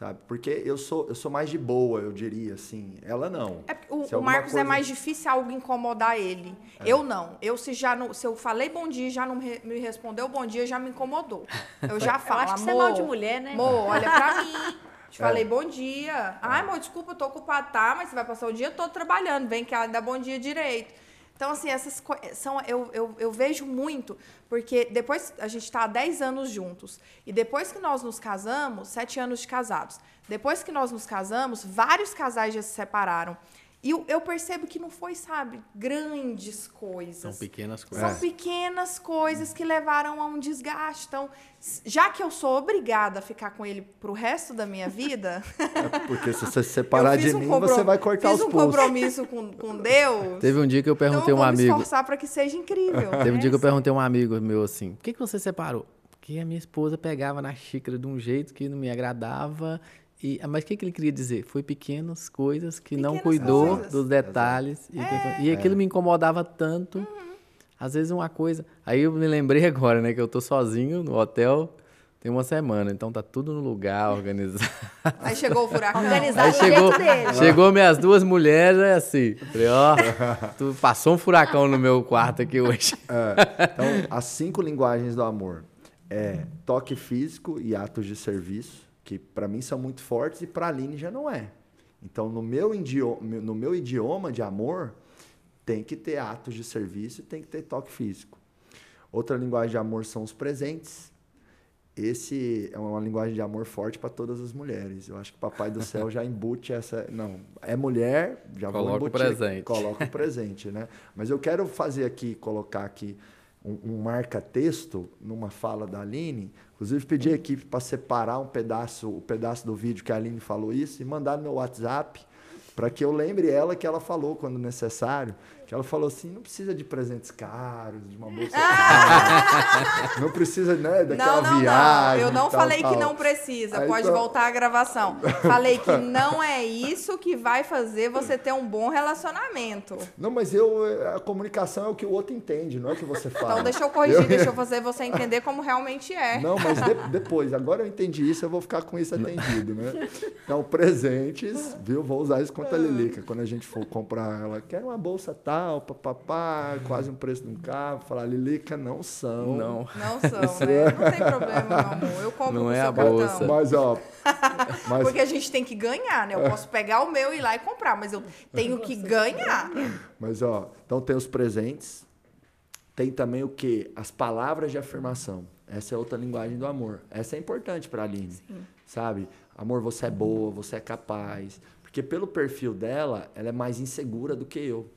sabe? Porque eu sou, eu sou mais de boa, eu diria, assim. Ela não. É, o, o Marcos é coisa... é mais difícil algo incomodar ele. É. Eu não. Eu se já não, se eu falei bom dia já não me respondeu bom dia, já me incomodou. Eu já falo, [laughs] eu acho que você é mal de mulher, né? Amor, olha pra [laughs] mim. Te é. falei bom dia. Ai, amor, desculpa, eu tô ocupado. Tá, mas você vai passar o dia todo trabalhando. Vem que ela ainda bom dia direito. Então, assim, essas são eu, eu, eu vejo muito, porque depois a gente está há 10 anos juntos. E depois que nós nos casamos, 7 anos de casados. Depois que nós nos casamos, vários casais já se separaram. E eu percebo que não foi, sabe, grandes coisas. São pequenas coisas. São pequenas coisas que levaram a um desgaste. Então, já que eu sou obrigada a ficar com ele pro resto da minha vida. É porque se você [laughs] se separar de um mim, você vai cortar os pulsos. Fiz um compromisso com, com Deus. Teve um dia que eu perguntei então eu um amigo. Me esforçar para que seja incrível. Teve um dia que eu perguntei a um amigo meu assim: por que, que você separou? Porque a minha esposa pegava na xícara de um jeito que não me agradava e, ah, mas o que, que ele queria dizer? Foi pequenas coisas que pequenas não cuidou coisas. dos detalhes. É. E, aquilo é. me incomodava tanto. Uhum. Às vezes uma coisa. Aí eu me lembrei [laughs] agora, né, que eu tô sozinho no hotel. Tem uma semana, então tá tudo no lugar, [laughs] organizado. Aí chegou o furacão. Organizado Aí chegou, dele. Chegou minhas duas mulheres, é assim. Falei, ó, [laughs] tu passou um furacão no meu quarto aqui hoje. É, então, as cinco linguagens do amor é toque físico e atos de serviço que para mim são muito fortes e para a Aline já não é. Então, no meu, idioma, no meu idioma de amor, tem que ter atos de serviço e tem que ter toque físico. Outra linguagem de amor são os presentes. Esse é uma linguagem de amor forte para todas as mulheres. Eu acho que o Papai do Céu já embute essa. Não, é mulher, já Coloca vou embutir. o presente. Coloca o presente, né? Mas eu quero fazer aqui, colocar aqui um, um marca-texto numa fala da Aline. Inclusive, pedi a equipe para separar um pedaço, o pedaço do vídeo que a Aline falou isso e mandar no meu WhatsApp para que eu lembre ela que ela falou quando necessário. Que ela falou assim, não precisa de presentes caros, de uma bolsa cara, não precisa, né, daquela não, não, viagem. Não, eu não tal, falei tal. que não precisa, Aí pode então... voltar a gravação. Falei que [laughs] não é isso que vai fazer você ter um bom relacionamento. Não, mas eu, a comunicação é o que o outro entende, não é o que você fala. Então deixa eu corrigir, eu... deixa eu [laughs] fazer você entender como realmente é. Não, mas de, depois, agora eu entendi isso, eu vou ficar com isso atendido, né? Então, presentes, viu? Vou usar isso contra a Lilica, quando a gente for comprar ela, quer uma bolsa tal, tal, papapá, quase um preço de um carro. Falar, Lilica, não são. Não. Não são, né? Não tem problema, meu amor. Eu compro não é a bolsa. Mas, ó... Mas... Porque a gente tem que ganhar, né? Eu posso pegar o meu e ir lá e comprar, mas eu tenho que ganhar. Mas, ó, então tem os presentes. tem também o que? As palavras de afirmação. Essa é outra linguagem do amor. Essa é importante para a Aline. Sim. Sabe? Amor, você é boa, você é capaz. Porque pelo perfil dela, ela é mais insegura do que eu.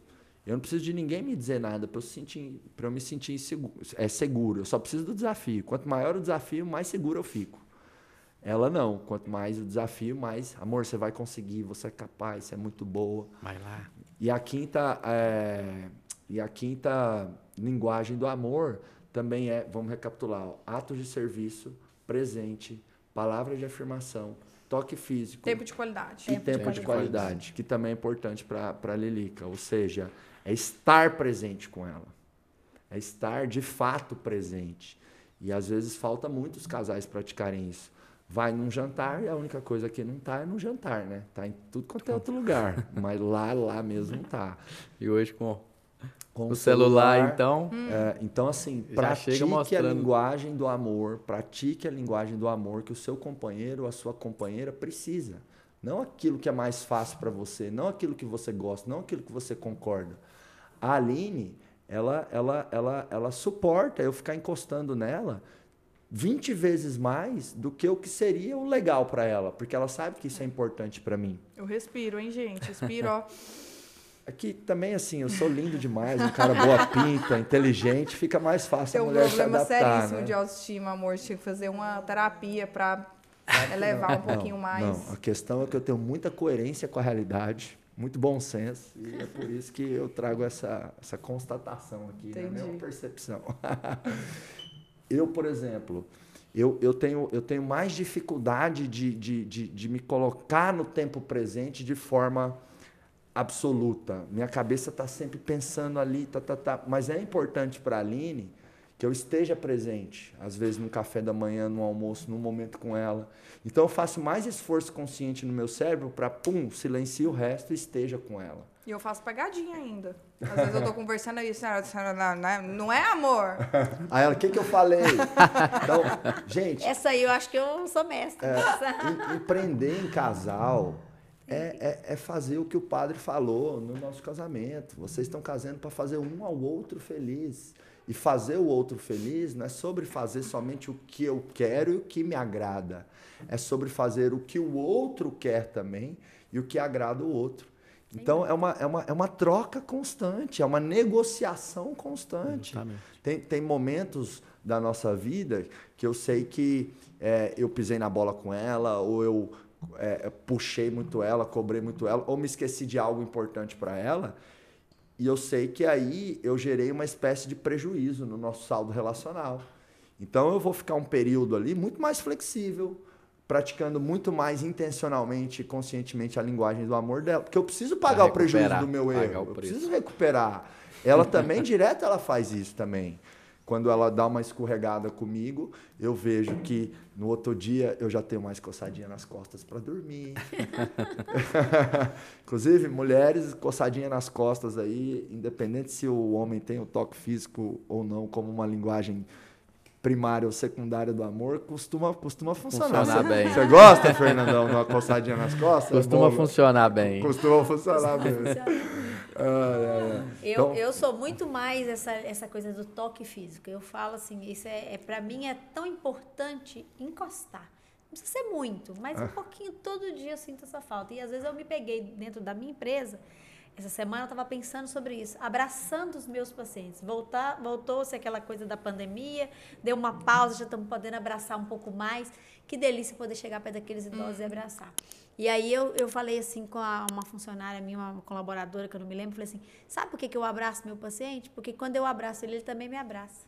Eu não preciso de ninguém me dizer nada para eu, sentir, eu me sentir seguro, é seguro. Eu só preciso do desafio. Quanto maior o desafio, mais seguro eu fico. Ela não. Quanto mais o desafio, mais amor, você vai conseguir, você é capaz, você é muito boa. Vai lá. E a quinta, é, e a quinta linguagem do amor também é, vamos recapitular, ó, atos de serviço, presente, palavras de afirmação, toque físico. Tempo de qualidade. E tempo, tempo de, de qualidade, qualidade, que também é importante para a Lilica. Ou seja, é estar presente com ela. É estar de fato presente. E às vezes falta muitos casais praticarem isso. Vai num jantar e a única coisa que não tá é no jantar, né? Tá em tudo quanto é outro lugar. [laughs] Mas lá, lá mesmo não tá. E hoje com, com o celular, celular então. É, então, assim, pratique a linguagem do amor, pratique a linguagem do amor que o seu companheiro ou a sua companheira precisa. Não aquilo que é mais fácil para você, não aquilo que você gosta, não aquilo que você concorda. A Aline, ela, ela, ela, ela suporta eu ficar encostando nela 20 vezes mais do que o que seria o legal para ela, porque ela sabe que isso é importante para mim. Eu respiro, hein, gente? Respiro, ó. Aqui [laughs] é também, assim, eu sou lindo demais, um cara boa pinta, inteligente, fica mais fácil Tem a mulher um problema se adaptar, seríssimo né? de autoestima, amor. Tinha que fazer uma terapia para elevar não, um pouquinho não, mais. Não, a questão é que eu tenho muita coerência com a realidade, muito bom senso, e é por isso que eu trago essa, essa constatação aqui, né? Entendi. né? minha percepção. [laughs] Eu, por exemplo, eu, eu, tenho, eu tenho mais dificuldade de, de, de, de me colocar no tempo presente de forma absoluta. Minha cabeça está sempre pensando ali, tá, tá, tá. mas é importante para a Aline que eu esteja presente, às vezes no café da manhã, no almoço, num momento com ela. Então eu faço mais esforço consciente no meu cérebro para, pum, silencie o resto e esteja com ela. E eu faço pegadinha ainda. Às vezes eu tô conversando aí, não é amor. [laughs] Aí ela, o que, que eu falei? Então, gente. Essa aí eu acho que eu sou mestre. É, empreender em casal é, é, é, fazer o que o padre falou no nosso casamento. Vocês estão casando para fazer um ao outro feliz. E fazer o outro feliz não é sobre fazer somente o que eu quero e o que me agrada. É sobre fazer o que o outro quer também e o que agrada o outro. Então é uma, é, uma, é uma troca constante, é uma negociação constante. Tem, tem momentos da nossa vida que eu sei que é, eu pisei na bola com ela, ou eu é, puxei muito ela, cobrei muito ela, ou me esqueci de algo importante para ela. E eu sei que aí eu gerei uma espécie de prejuízo no nosso saldo relacional. Então eu vou ficar um período ali muito mais flexível, praticando muito mais intencionalmente e conscientemente a linguagem do amor dela, porque eu preciso pagar o prejuízo do meu erro, eu preciso recuperar. Ela também [laughs] direto ela faz isso também. Quando ela dá uma escorregada comigo, eu vejo que no outro dia eu já tenho mais coçadinha nas costas para dormir. [laughs] Inclusive, mulheres, coçadinha nas costas aí, independente se o homem tem o toque físico ou não, como uma linguagem primária ou secundária do amor costuma, costuma funcionar. Funcionar bem. Você gosta, Fernandão, de uma coçadinha nas costas? Costuma funcionar bem. Costuma funcionar bem. Ah, é, é. Eu, então, eu sou muito mais essa, essa coisa do toque físico. Eu falo assim, isso é, é para mim é tão importante encostar. Não precisa ser muito, mas um ah. pouquinho todo dia eu sinto essa falta. E às vezes eu me peguei dentro da minha empresa essa semana eu estava pensando sobre isso, abraçando os meus pacientes. Voltar, voltou-se aquela coisa da pandemia, deu uma pausa, já estamos podendo abraçar um pouco mais. Que delícia poder chegar perto daqueles idosos hum. e abraçar. E aí eu, eu falei assim com a, uma funcionária minha, uma colaboradora que eu não me lembro, falei assim: sabe por que, que eu abraço meu paciente? Porque quando eu abraço ele, ele também me abraça.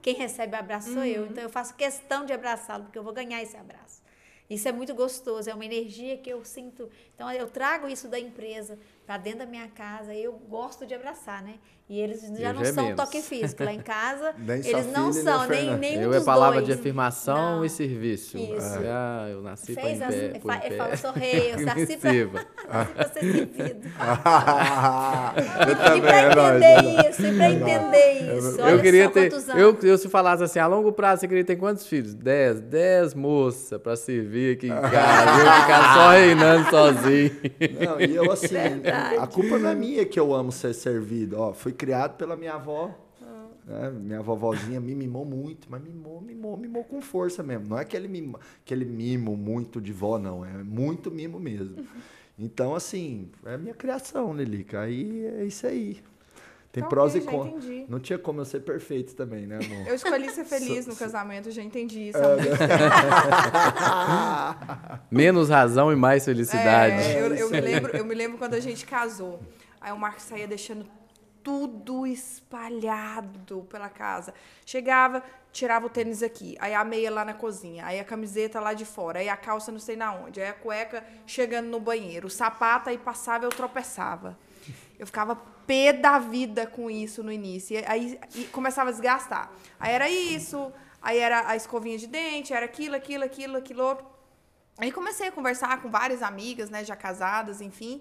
Quem recebe o abraço sou eu. Uhum. Então eu faço questão de abraçá-lo, porque eu vou ganhar esse abraço. Isso é muito gostoso, é uma energia que eu sinto. Então eu trago isso da empresa para dentro da minha casa. Eu gosto de abraçar, né? E eles já eu não já são menos. toque físico. Lá em casa, [laughs] eles não filha, são, nem, nem Eu é palavra dois. de afirmação não. e serviço. Isso. Ah, eu nasci para em pé. Eu, fa, eu falo, sou rei, eu nasci para ser servido. [laughs] e para entender isso, e para entender isso. eu queria ter. Eu, eu se falasse assim, a longo prazo, você queria ter quantos filhos? Dez. Dez moças para servir aqui em [laughs] casa. eu ficar só reinando sozinho. Não, e eu assim, Verdade. a culpa não é minha que eu amo ser servido. Ó, fui criado pela minha avó. Né? Minha vovozinha me mimou muito, mas mimou, mimou, mimou com força mesmo. Não é aquele mimo, aquele mimo muito de vó, não. É muito mimo mesmo. [laughs] Então, assim, é a minha criação, Lilica. Aí é isso aí. Tem Então, prós e contras. Não tinha como eu ser perfeito também, né, amor? Eu escolhi ser feliz [laughs] So- no casamento, eu já entendi isso. É, tempo. [laughs] Menos razão e mais felicidade. É, eu, eu me lembro, eu me lembro quando a gente casou. Aí o Marcos saía deixando tudo espalhado pela casa. Chegava, tirava o tênis aqui, aí a meia lá na cozinha, aí a camiseta lá de fora, aí a calça não sei na onde, aí a cueca chegando no banheiro, o sapato aí passava, eu tropeçava. Eu ficava pé da vida com isso no início. E aí e começava a desgastar. Aí era isso, aí era a escovinha de dente, era aquilo, aquilo, aquilo, aquilo outro. Aí comecei a conversar com várias amigas, né, já casadas, enfim.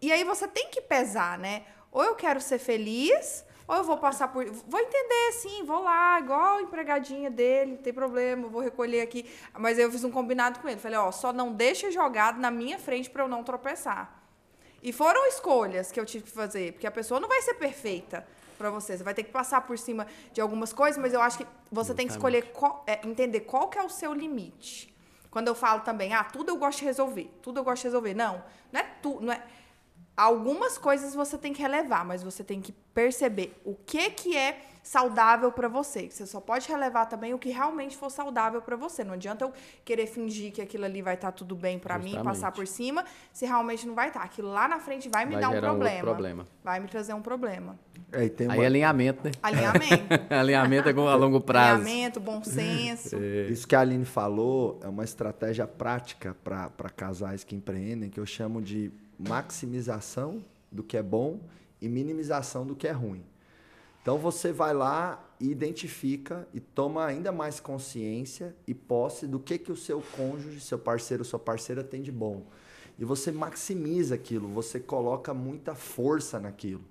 E aí você tem que pesar, né? Ou eu quero ser feliz, ou eu vou passar por. Vou entender, sim, vou lá, igual a empregadinha dele, não tem problema, vou recolher aqui. Mas eu fiz um combinado com ele. Falei, ó, só não deixa jogado na minha frente para eu não tropeçar. E foram escolhas que eu tive que fazer, porque a pessoa não vai ser perfeita para você. Você vai ter que passar por cima de algumas coisas, mas eu acho que você tem que escolher, qual- é, entender qual que é o seu limite. Quando eu falo também, ah, tudo eu gosto de resolver, tudo eu gosto de resolver. Não, não é tudo, não é. Algumas coisas você tem que relevar, mas você tem que perceber o que que é saudável para você. Você só pode relevar também o que realmente for saudável para você. Não adianta eu querer fingir que aquilo ali vai estar tudo bem para mim, passar por cima, se realmente não vai estar. Aquilo lá na frente vai me Vai dar um gerar um outro problema. problema. Vai me trazer um problema. É, tem uma- Aí alinhamento, né? Alinhamento. [laughs] alinhamento é com- a longo prazo. Alinhamento, bom [laughs] senso. Isso que a Aline falou é uma estratégia prática para casais que empreendem, que eu chamo de maximização do que é bom e minimização do que é ruim. Então você vai lá e identifica e toma ainda mais consciência e posse do que, que o seu cônjuge, seu parceiro, sua parceira tem de bom. E você maximiza aquilo, você coloca muita força naquilo.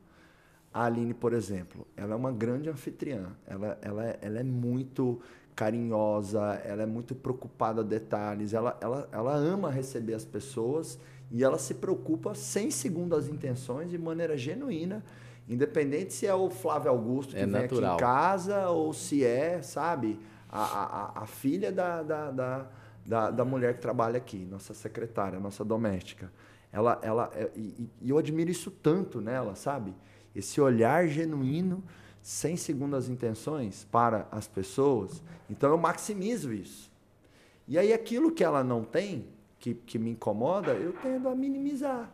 A Aline, por exemplo, ela é uma grande anfitriã. Ela, ela, ela é muito carinhosa, ela é muito preocupada com detalhes, ela, ela, ela ama receber as pessoas e ela se preocupa sem segundas intenções, de maneira genuína, independente se é o Flávio Augusto que É vem natural. aqui em casa ou se é, sabe, a, a, a- filha da, da, da, da, da mulher que trabalha aqui, nossa secretária, nossa doméstica. Ela, ela, é- e, e- e eu admiro isso tanto nela, sabe? Esse olhar genuíno, sem segundas intenções para as pessoas. Então eu maximizo isso. E aí aquilo que ela não tem, que, que me incomoda, eu tendo a minimizar.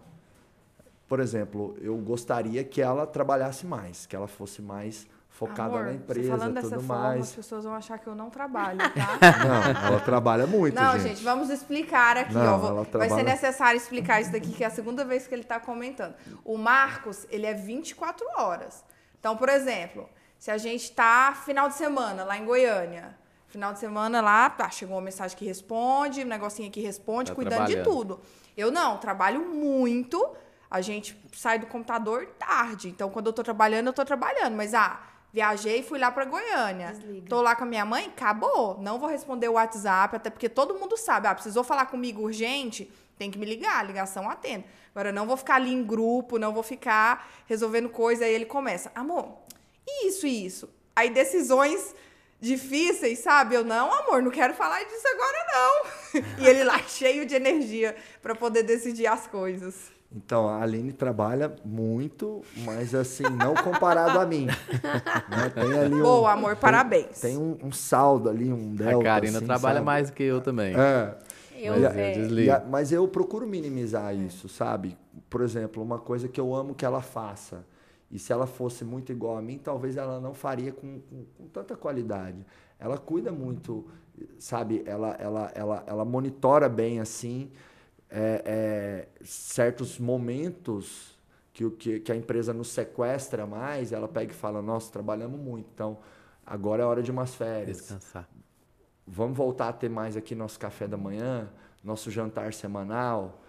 Por exemplo, eu gostaria que ela trabalhasse mais, que ela fosse mais focada Amor, na empresa, falando dessa tudo forma, as mais. pessoas vão achar que eu não trabalho, tá? [laughs] Não, ela trabalha muito, Não, gente. gente, vamos explicar aqui. Não, ó. Vou- ela Vai trabalha- ser necessário explicar isso daqui, que é a segunda vez que ele está comentando. O Marcos, ele é 24 horas. Então, por exemplo, se a gente está final de semana lá em Goiânia, final de semana lá, tá, chegou uma mensagem que responde, um negocinho aqui responde, Tá cuidando de tudo. Eu não, trabalho muito. A gente sai do computador tarde. Então, quando eu tô trabalhando, eu tô trabalhando. Mas, ah, viajei e fui lá pra Goiânia. Desliga. Tô lá com a minha mãe, acabou. Não vou responder o WhatsApp, até porque todo mundo sabe. Ah, precisou falar comigo urgente, tem que me ligar, ligação atendo. Agora, não vou ficar ali em grupo, não vou ficar resolvendo coisa. Aí ele começa, amor, e isso e isso? Aí decisões difíceis, sabe? Eu, não, amor, não quero falar disso agora, não. [laughs] e ele lá cheio de energia pra poder decidir as coisas. Então, a Aline trabalha muito, mas assim, não comparado a mim. [laughs] né? Tem ali um, Boa, amor, tem- parabéns. Tem um, um saldo ali, um delta. A Karina assim, trabalha sabe? mais do que eu também. É. Eu, Mas é, eu a- mas eu procuro minimizar isso, sabe? Por exemplo, uma coisa que eu amo que ela faça. E se ela fosse muito igual a mim, talvez ela não faria com, com- com tanta qualidade. Ela cuida muito, sabe? Ela, ela, ela, ela monitora bem, assim, é, é, certos momentos que, o- que, que a empresa nos sequestra mais. Ela pega e fala, nossa, trabalhamos muito, então agora é hora de umas férias Descansar. vamos voltar a ter mais aqui nosso café da manhã, nosso jantar semanal.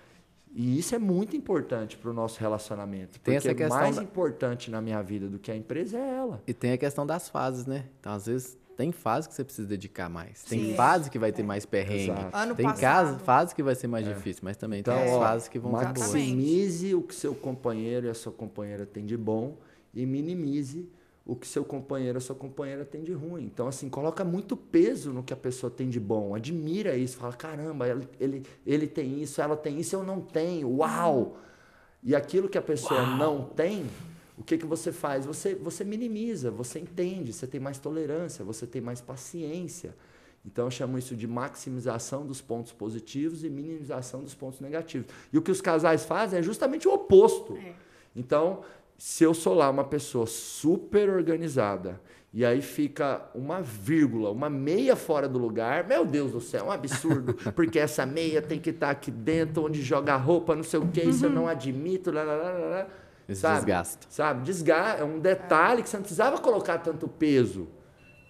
E isso é muito importante para o nosso relacionamento. Tem porque essa questão mais da- importante na minha vida do que a empresa é ela. E tem a questão das fases, né? Então, às vezes, tem fase que você precisa dedicar mais. Tem Sim. fase que vai ter mais perrengue. Exato. Ano tem casa, fase que vai ser mais difícil, mas também Então, tem as ó, fases que vão maximize o que seu companheiro e a sua companheira têm de bom e minimize o que seu companheiro ou sua companheira tem de ruim. Então, assim, coloca muito peso no que a pessoa tem de bom. Admira isso. Fala, caramba, ele, ele, ele tem isso, ela tem isso, eu não tenho. Uau! E aquilo que a pessoa Uau. não tem, o que, que você faz? Você, você minimiza, você entende, você tem mais tolerância, você tem mais paciência. Então, eu chamo isso de maximização dos pontos positivos e minimização dos pontos negativos. E o que os casais fazem é justamente o oposto. É. Então, se eu sou lá uma pessoa super organizada e aí fica uma vírgula, uma meia fora do lugar, meu Deus do céu, é um absurdo, [laughs] porque essa meia tem que estar aqui dentro, onde joga roupa, não sei o que, isso eu não admito, lá, lá, lá, lá. Esse sabe? desgasta. Sabe? Desgasta, é um detalhe que você não precisava colocar tanto peso,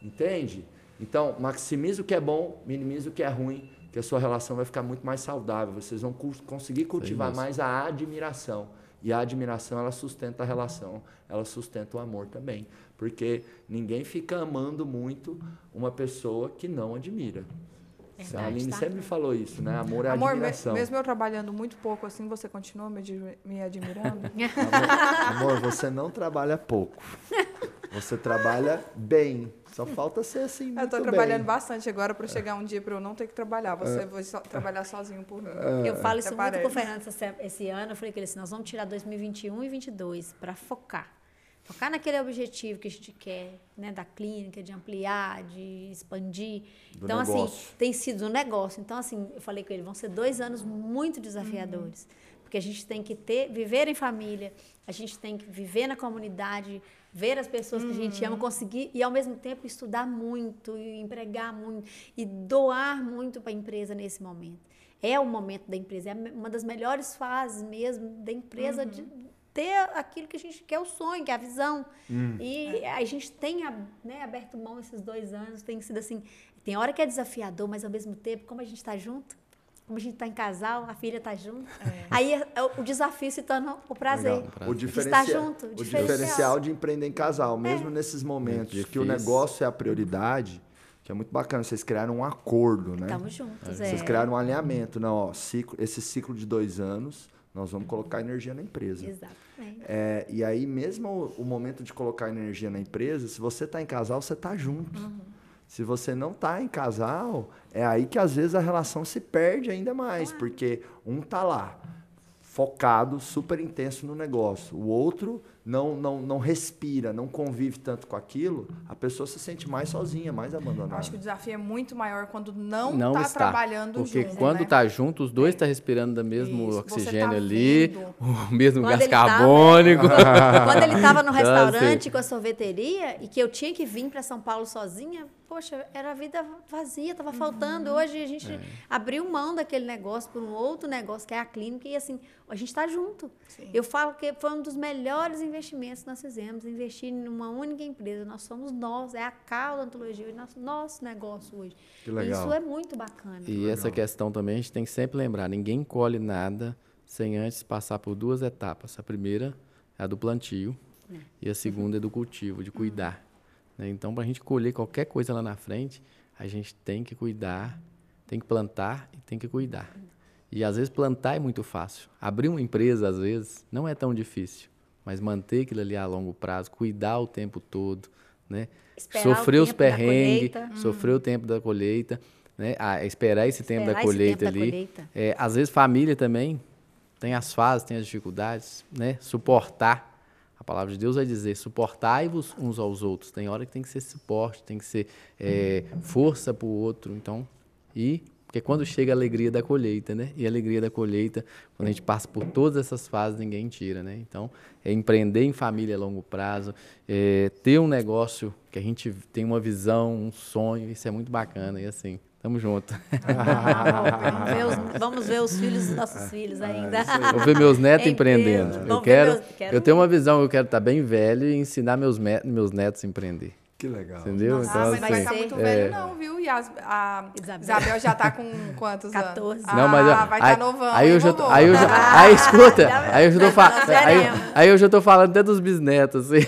entende? Então, maximize o que é bom, minimize o que é ruim, que a sua relação vai ficar muito mais saudável. Vocês vão conseguir cultivar mais a admiração. E a admiração, ela sustenta a relação, ela sustenta o amor também. Porque ninguém fica amando muito uma pessoa que não admira. Verdade, a Aline tá? sempre falou isso, né? Amor é amor, admiração. mesmo eu trabalhando muito pouco assim, você continua me, me admirando? [laughs] amor, amor, você não trabalha pouco. Você trabalha bem. Só falta ser assim. Muito eu estou trabalhando bastante agora para chegar um dia para eu não ter que trabalhar. Você é. vai so, trabalhar sozinho por mim. É. Eu falo isso muito com o Fernando esse ano. Eu falei que ele assim, nós vamos tirar 2021 e 2022 para focar. Focar naquele objetivo que a gente quer, né, da clínica, de ampliar, de expandir. Do então, assim, negócio. assim, tem sido um negócio. Então, assim, eu falei com ele, vão ser dois anos muito desafiadores. Uhum. Porque a gente tem que ter, viver em família, a gente tem que viver na comunidade, ver as pessoas uhum. que a gente ama, uhum. conseguir e ao mesmo tempo estudar muito, e empregar muito e doar muito para a empresa nesse momento. É o momento da empresa, é uma das melhores fases mesmo da empresa uhum. de ter aquilo que a gente quer, o sonho, que é a visão. Uhum. E a gente tem né, aberto mão esses dois anos, tem sido assim. Tem hora que é desafiador, mas ao mesmo tempo, como a gente está junto, como a gente está em casal, a filha está junto. É. Aí é, é o desafio se torna o prazer. Legal, o diferencial, estar junto. O, o diferencial. de empreender em casal, mesmo é. nesses momentos que o negócio é a prioridade, que é muito bacana, vocês criaram um acordo, né? Estamos juntos, é. Vocês criaram um alinhamento, não, ó, ciclo, esse ciclo de dois anos, nós vamos colocar energia na empresa. Exatamente. É, e aí, mesmo o, o, momento de colocar energia na empresa, se você está em casal, você está junto. Uhum. Se você não está em casal, é aí que às vezes a relação se perde ainda mais, porque um tá lá focado, super intenso no negócio, o outro não, não, não respira, não convive tanto com aquilo, a pessoa se sente mais sozinha, mais abandonada. Eu acho que o desafio é muito maior quando não, não tá está trabalhando porque junto. Porque quando está né? junto, os dois estão tá respirando o mesmo Isso, tá oxigênio tá ali, vendo. [laughs] o mesmo quando gás carbônico. Tava, [laughs] quando ele estava no restaurante então, assim, com a sorveteria e que eu tinha que vir para São Paulo sozinha, poxa, era a vida vazia, estava faltando. Uhum. Hoje a gente é. abriu mão daquele negócio por um outro negócio, que é a clínica, e assim, a gente está junto. Sim. Eu falo que foi um dos melhores investimentos que nós fizemos, investir numa única empresa. Nós somos nós, é a Cal Odontologia, o nosso, nosso negócio hoje. Que legal. Isso é muito bacana. E essa questão também a gente tem que sempre lembrar, ninguém colhe nada sem antes passar por duas etapas. A primeira é a do plantio é. e a segunda é do cultivo, de cuidar. Né? Então, para a gente colher qualquer coisa lá na frente, a gente tem que cuidar, tem que plantar e tem que cuidar. E às vezes plantar é muito fácil. Abrir uma empresa, às vezes, não é tão difícil. Mas manter aquilo ali a longo prazo, cuidar o tempo todo, né? sofrer os perrengues, sofrer hum. o tempo da colheita, né? Ah, esperar esse tempo esperar da colheita tempo ali. Da colheita. É, às vezes família também tem as fases, tem as dificuldades, né? Suportar a palavra de Deus vai dizer: suportai-vos uns aos outros. Tem hora que tem que ser suporte, tem que ser é, força para o outro. Então, e porque quando chega a alegria da colheita, né? E a alegria da colheita, quando a gente passa por todas essas fases, ninguém tira, né? Então, é empreender em família a longo prazo, é ter um negócio que a gente tem uma visão, um sonho, isso é muito bacana. E assim, Tamo junto. vamos, ver os, [laughs] vamos, ver os, filhos dos nossos filhos ah, ainda. Vou ver meus netos empreendendo. Eu quero, meus, quero, eu tenho uma visão, eu quero estar bem velho e ensinar meus, meus netos a empreender. Que legal. Entendeu? Ah, então, mas não vai assim, ficar muito é. velho, não, viu? E as- a Isabel. Isabel. já tá com quantos 14. anos? Não, mas ah, vai aí, estar novão. aí eu [laughs] já, aí eu já, Ah, aí escuta, aí eu já tô já fa- tá aí, aí eu já tô falando até dos bisnetos, assim.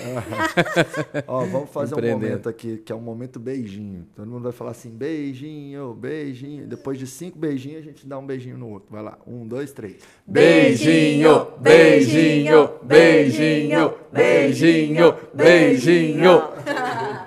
[laughs] Ó, vamos fazer um momento aqui, que é um momento beijinho. Todo mundo vai falar assim, beijinho, beijinho. Depois de cinco beijinhos, a gente dá um beijinho no outro. Vai lá, um, dois, três. Beijinho, beijinho, beijinho, beijinho, beijinho. Aê.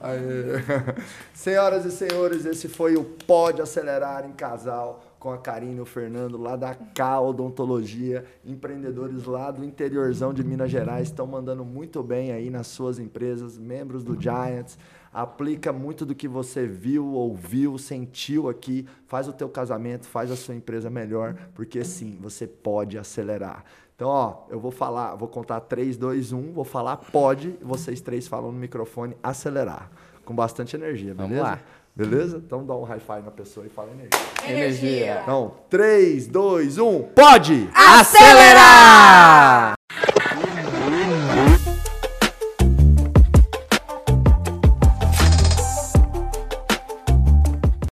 [laughs] Senhoras e senhores, esse foi o Pode Acelerar em Casal com a Karine e o Fernando lá da K Odontologia, empreendedores lá do interiorzão de Minas Gerais, estão mandando muito bem aí nas suas empresas, membros do Giants. Aplica muito do que você viu, ouviu, sentiu aqui, faz o teu casamento, faz a sua empresa melhor, porque sim, você pode acelerar. Então, ó, eu vou falar, vou contar 3, 2, 1, vou falar pode, vocês três falam no microfone acelerar, com bastante energia, beleza? Vamos lá. Beleza? Então dá um high five na pessoa e fala energia. Energia. Então, 3, 2, 1, pode! Acelerar!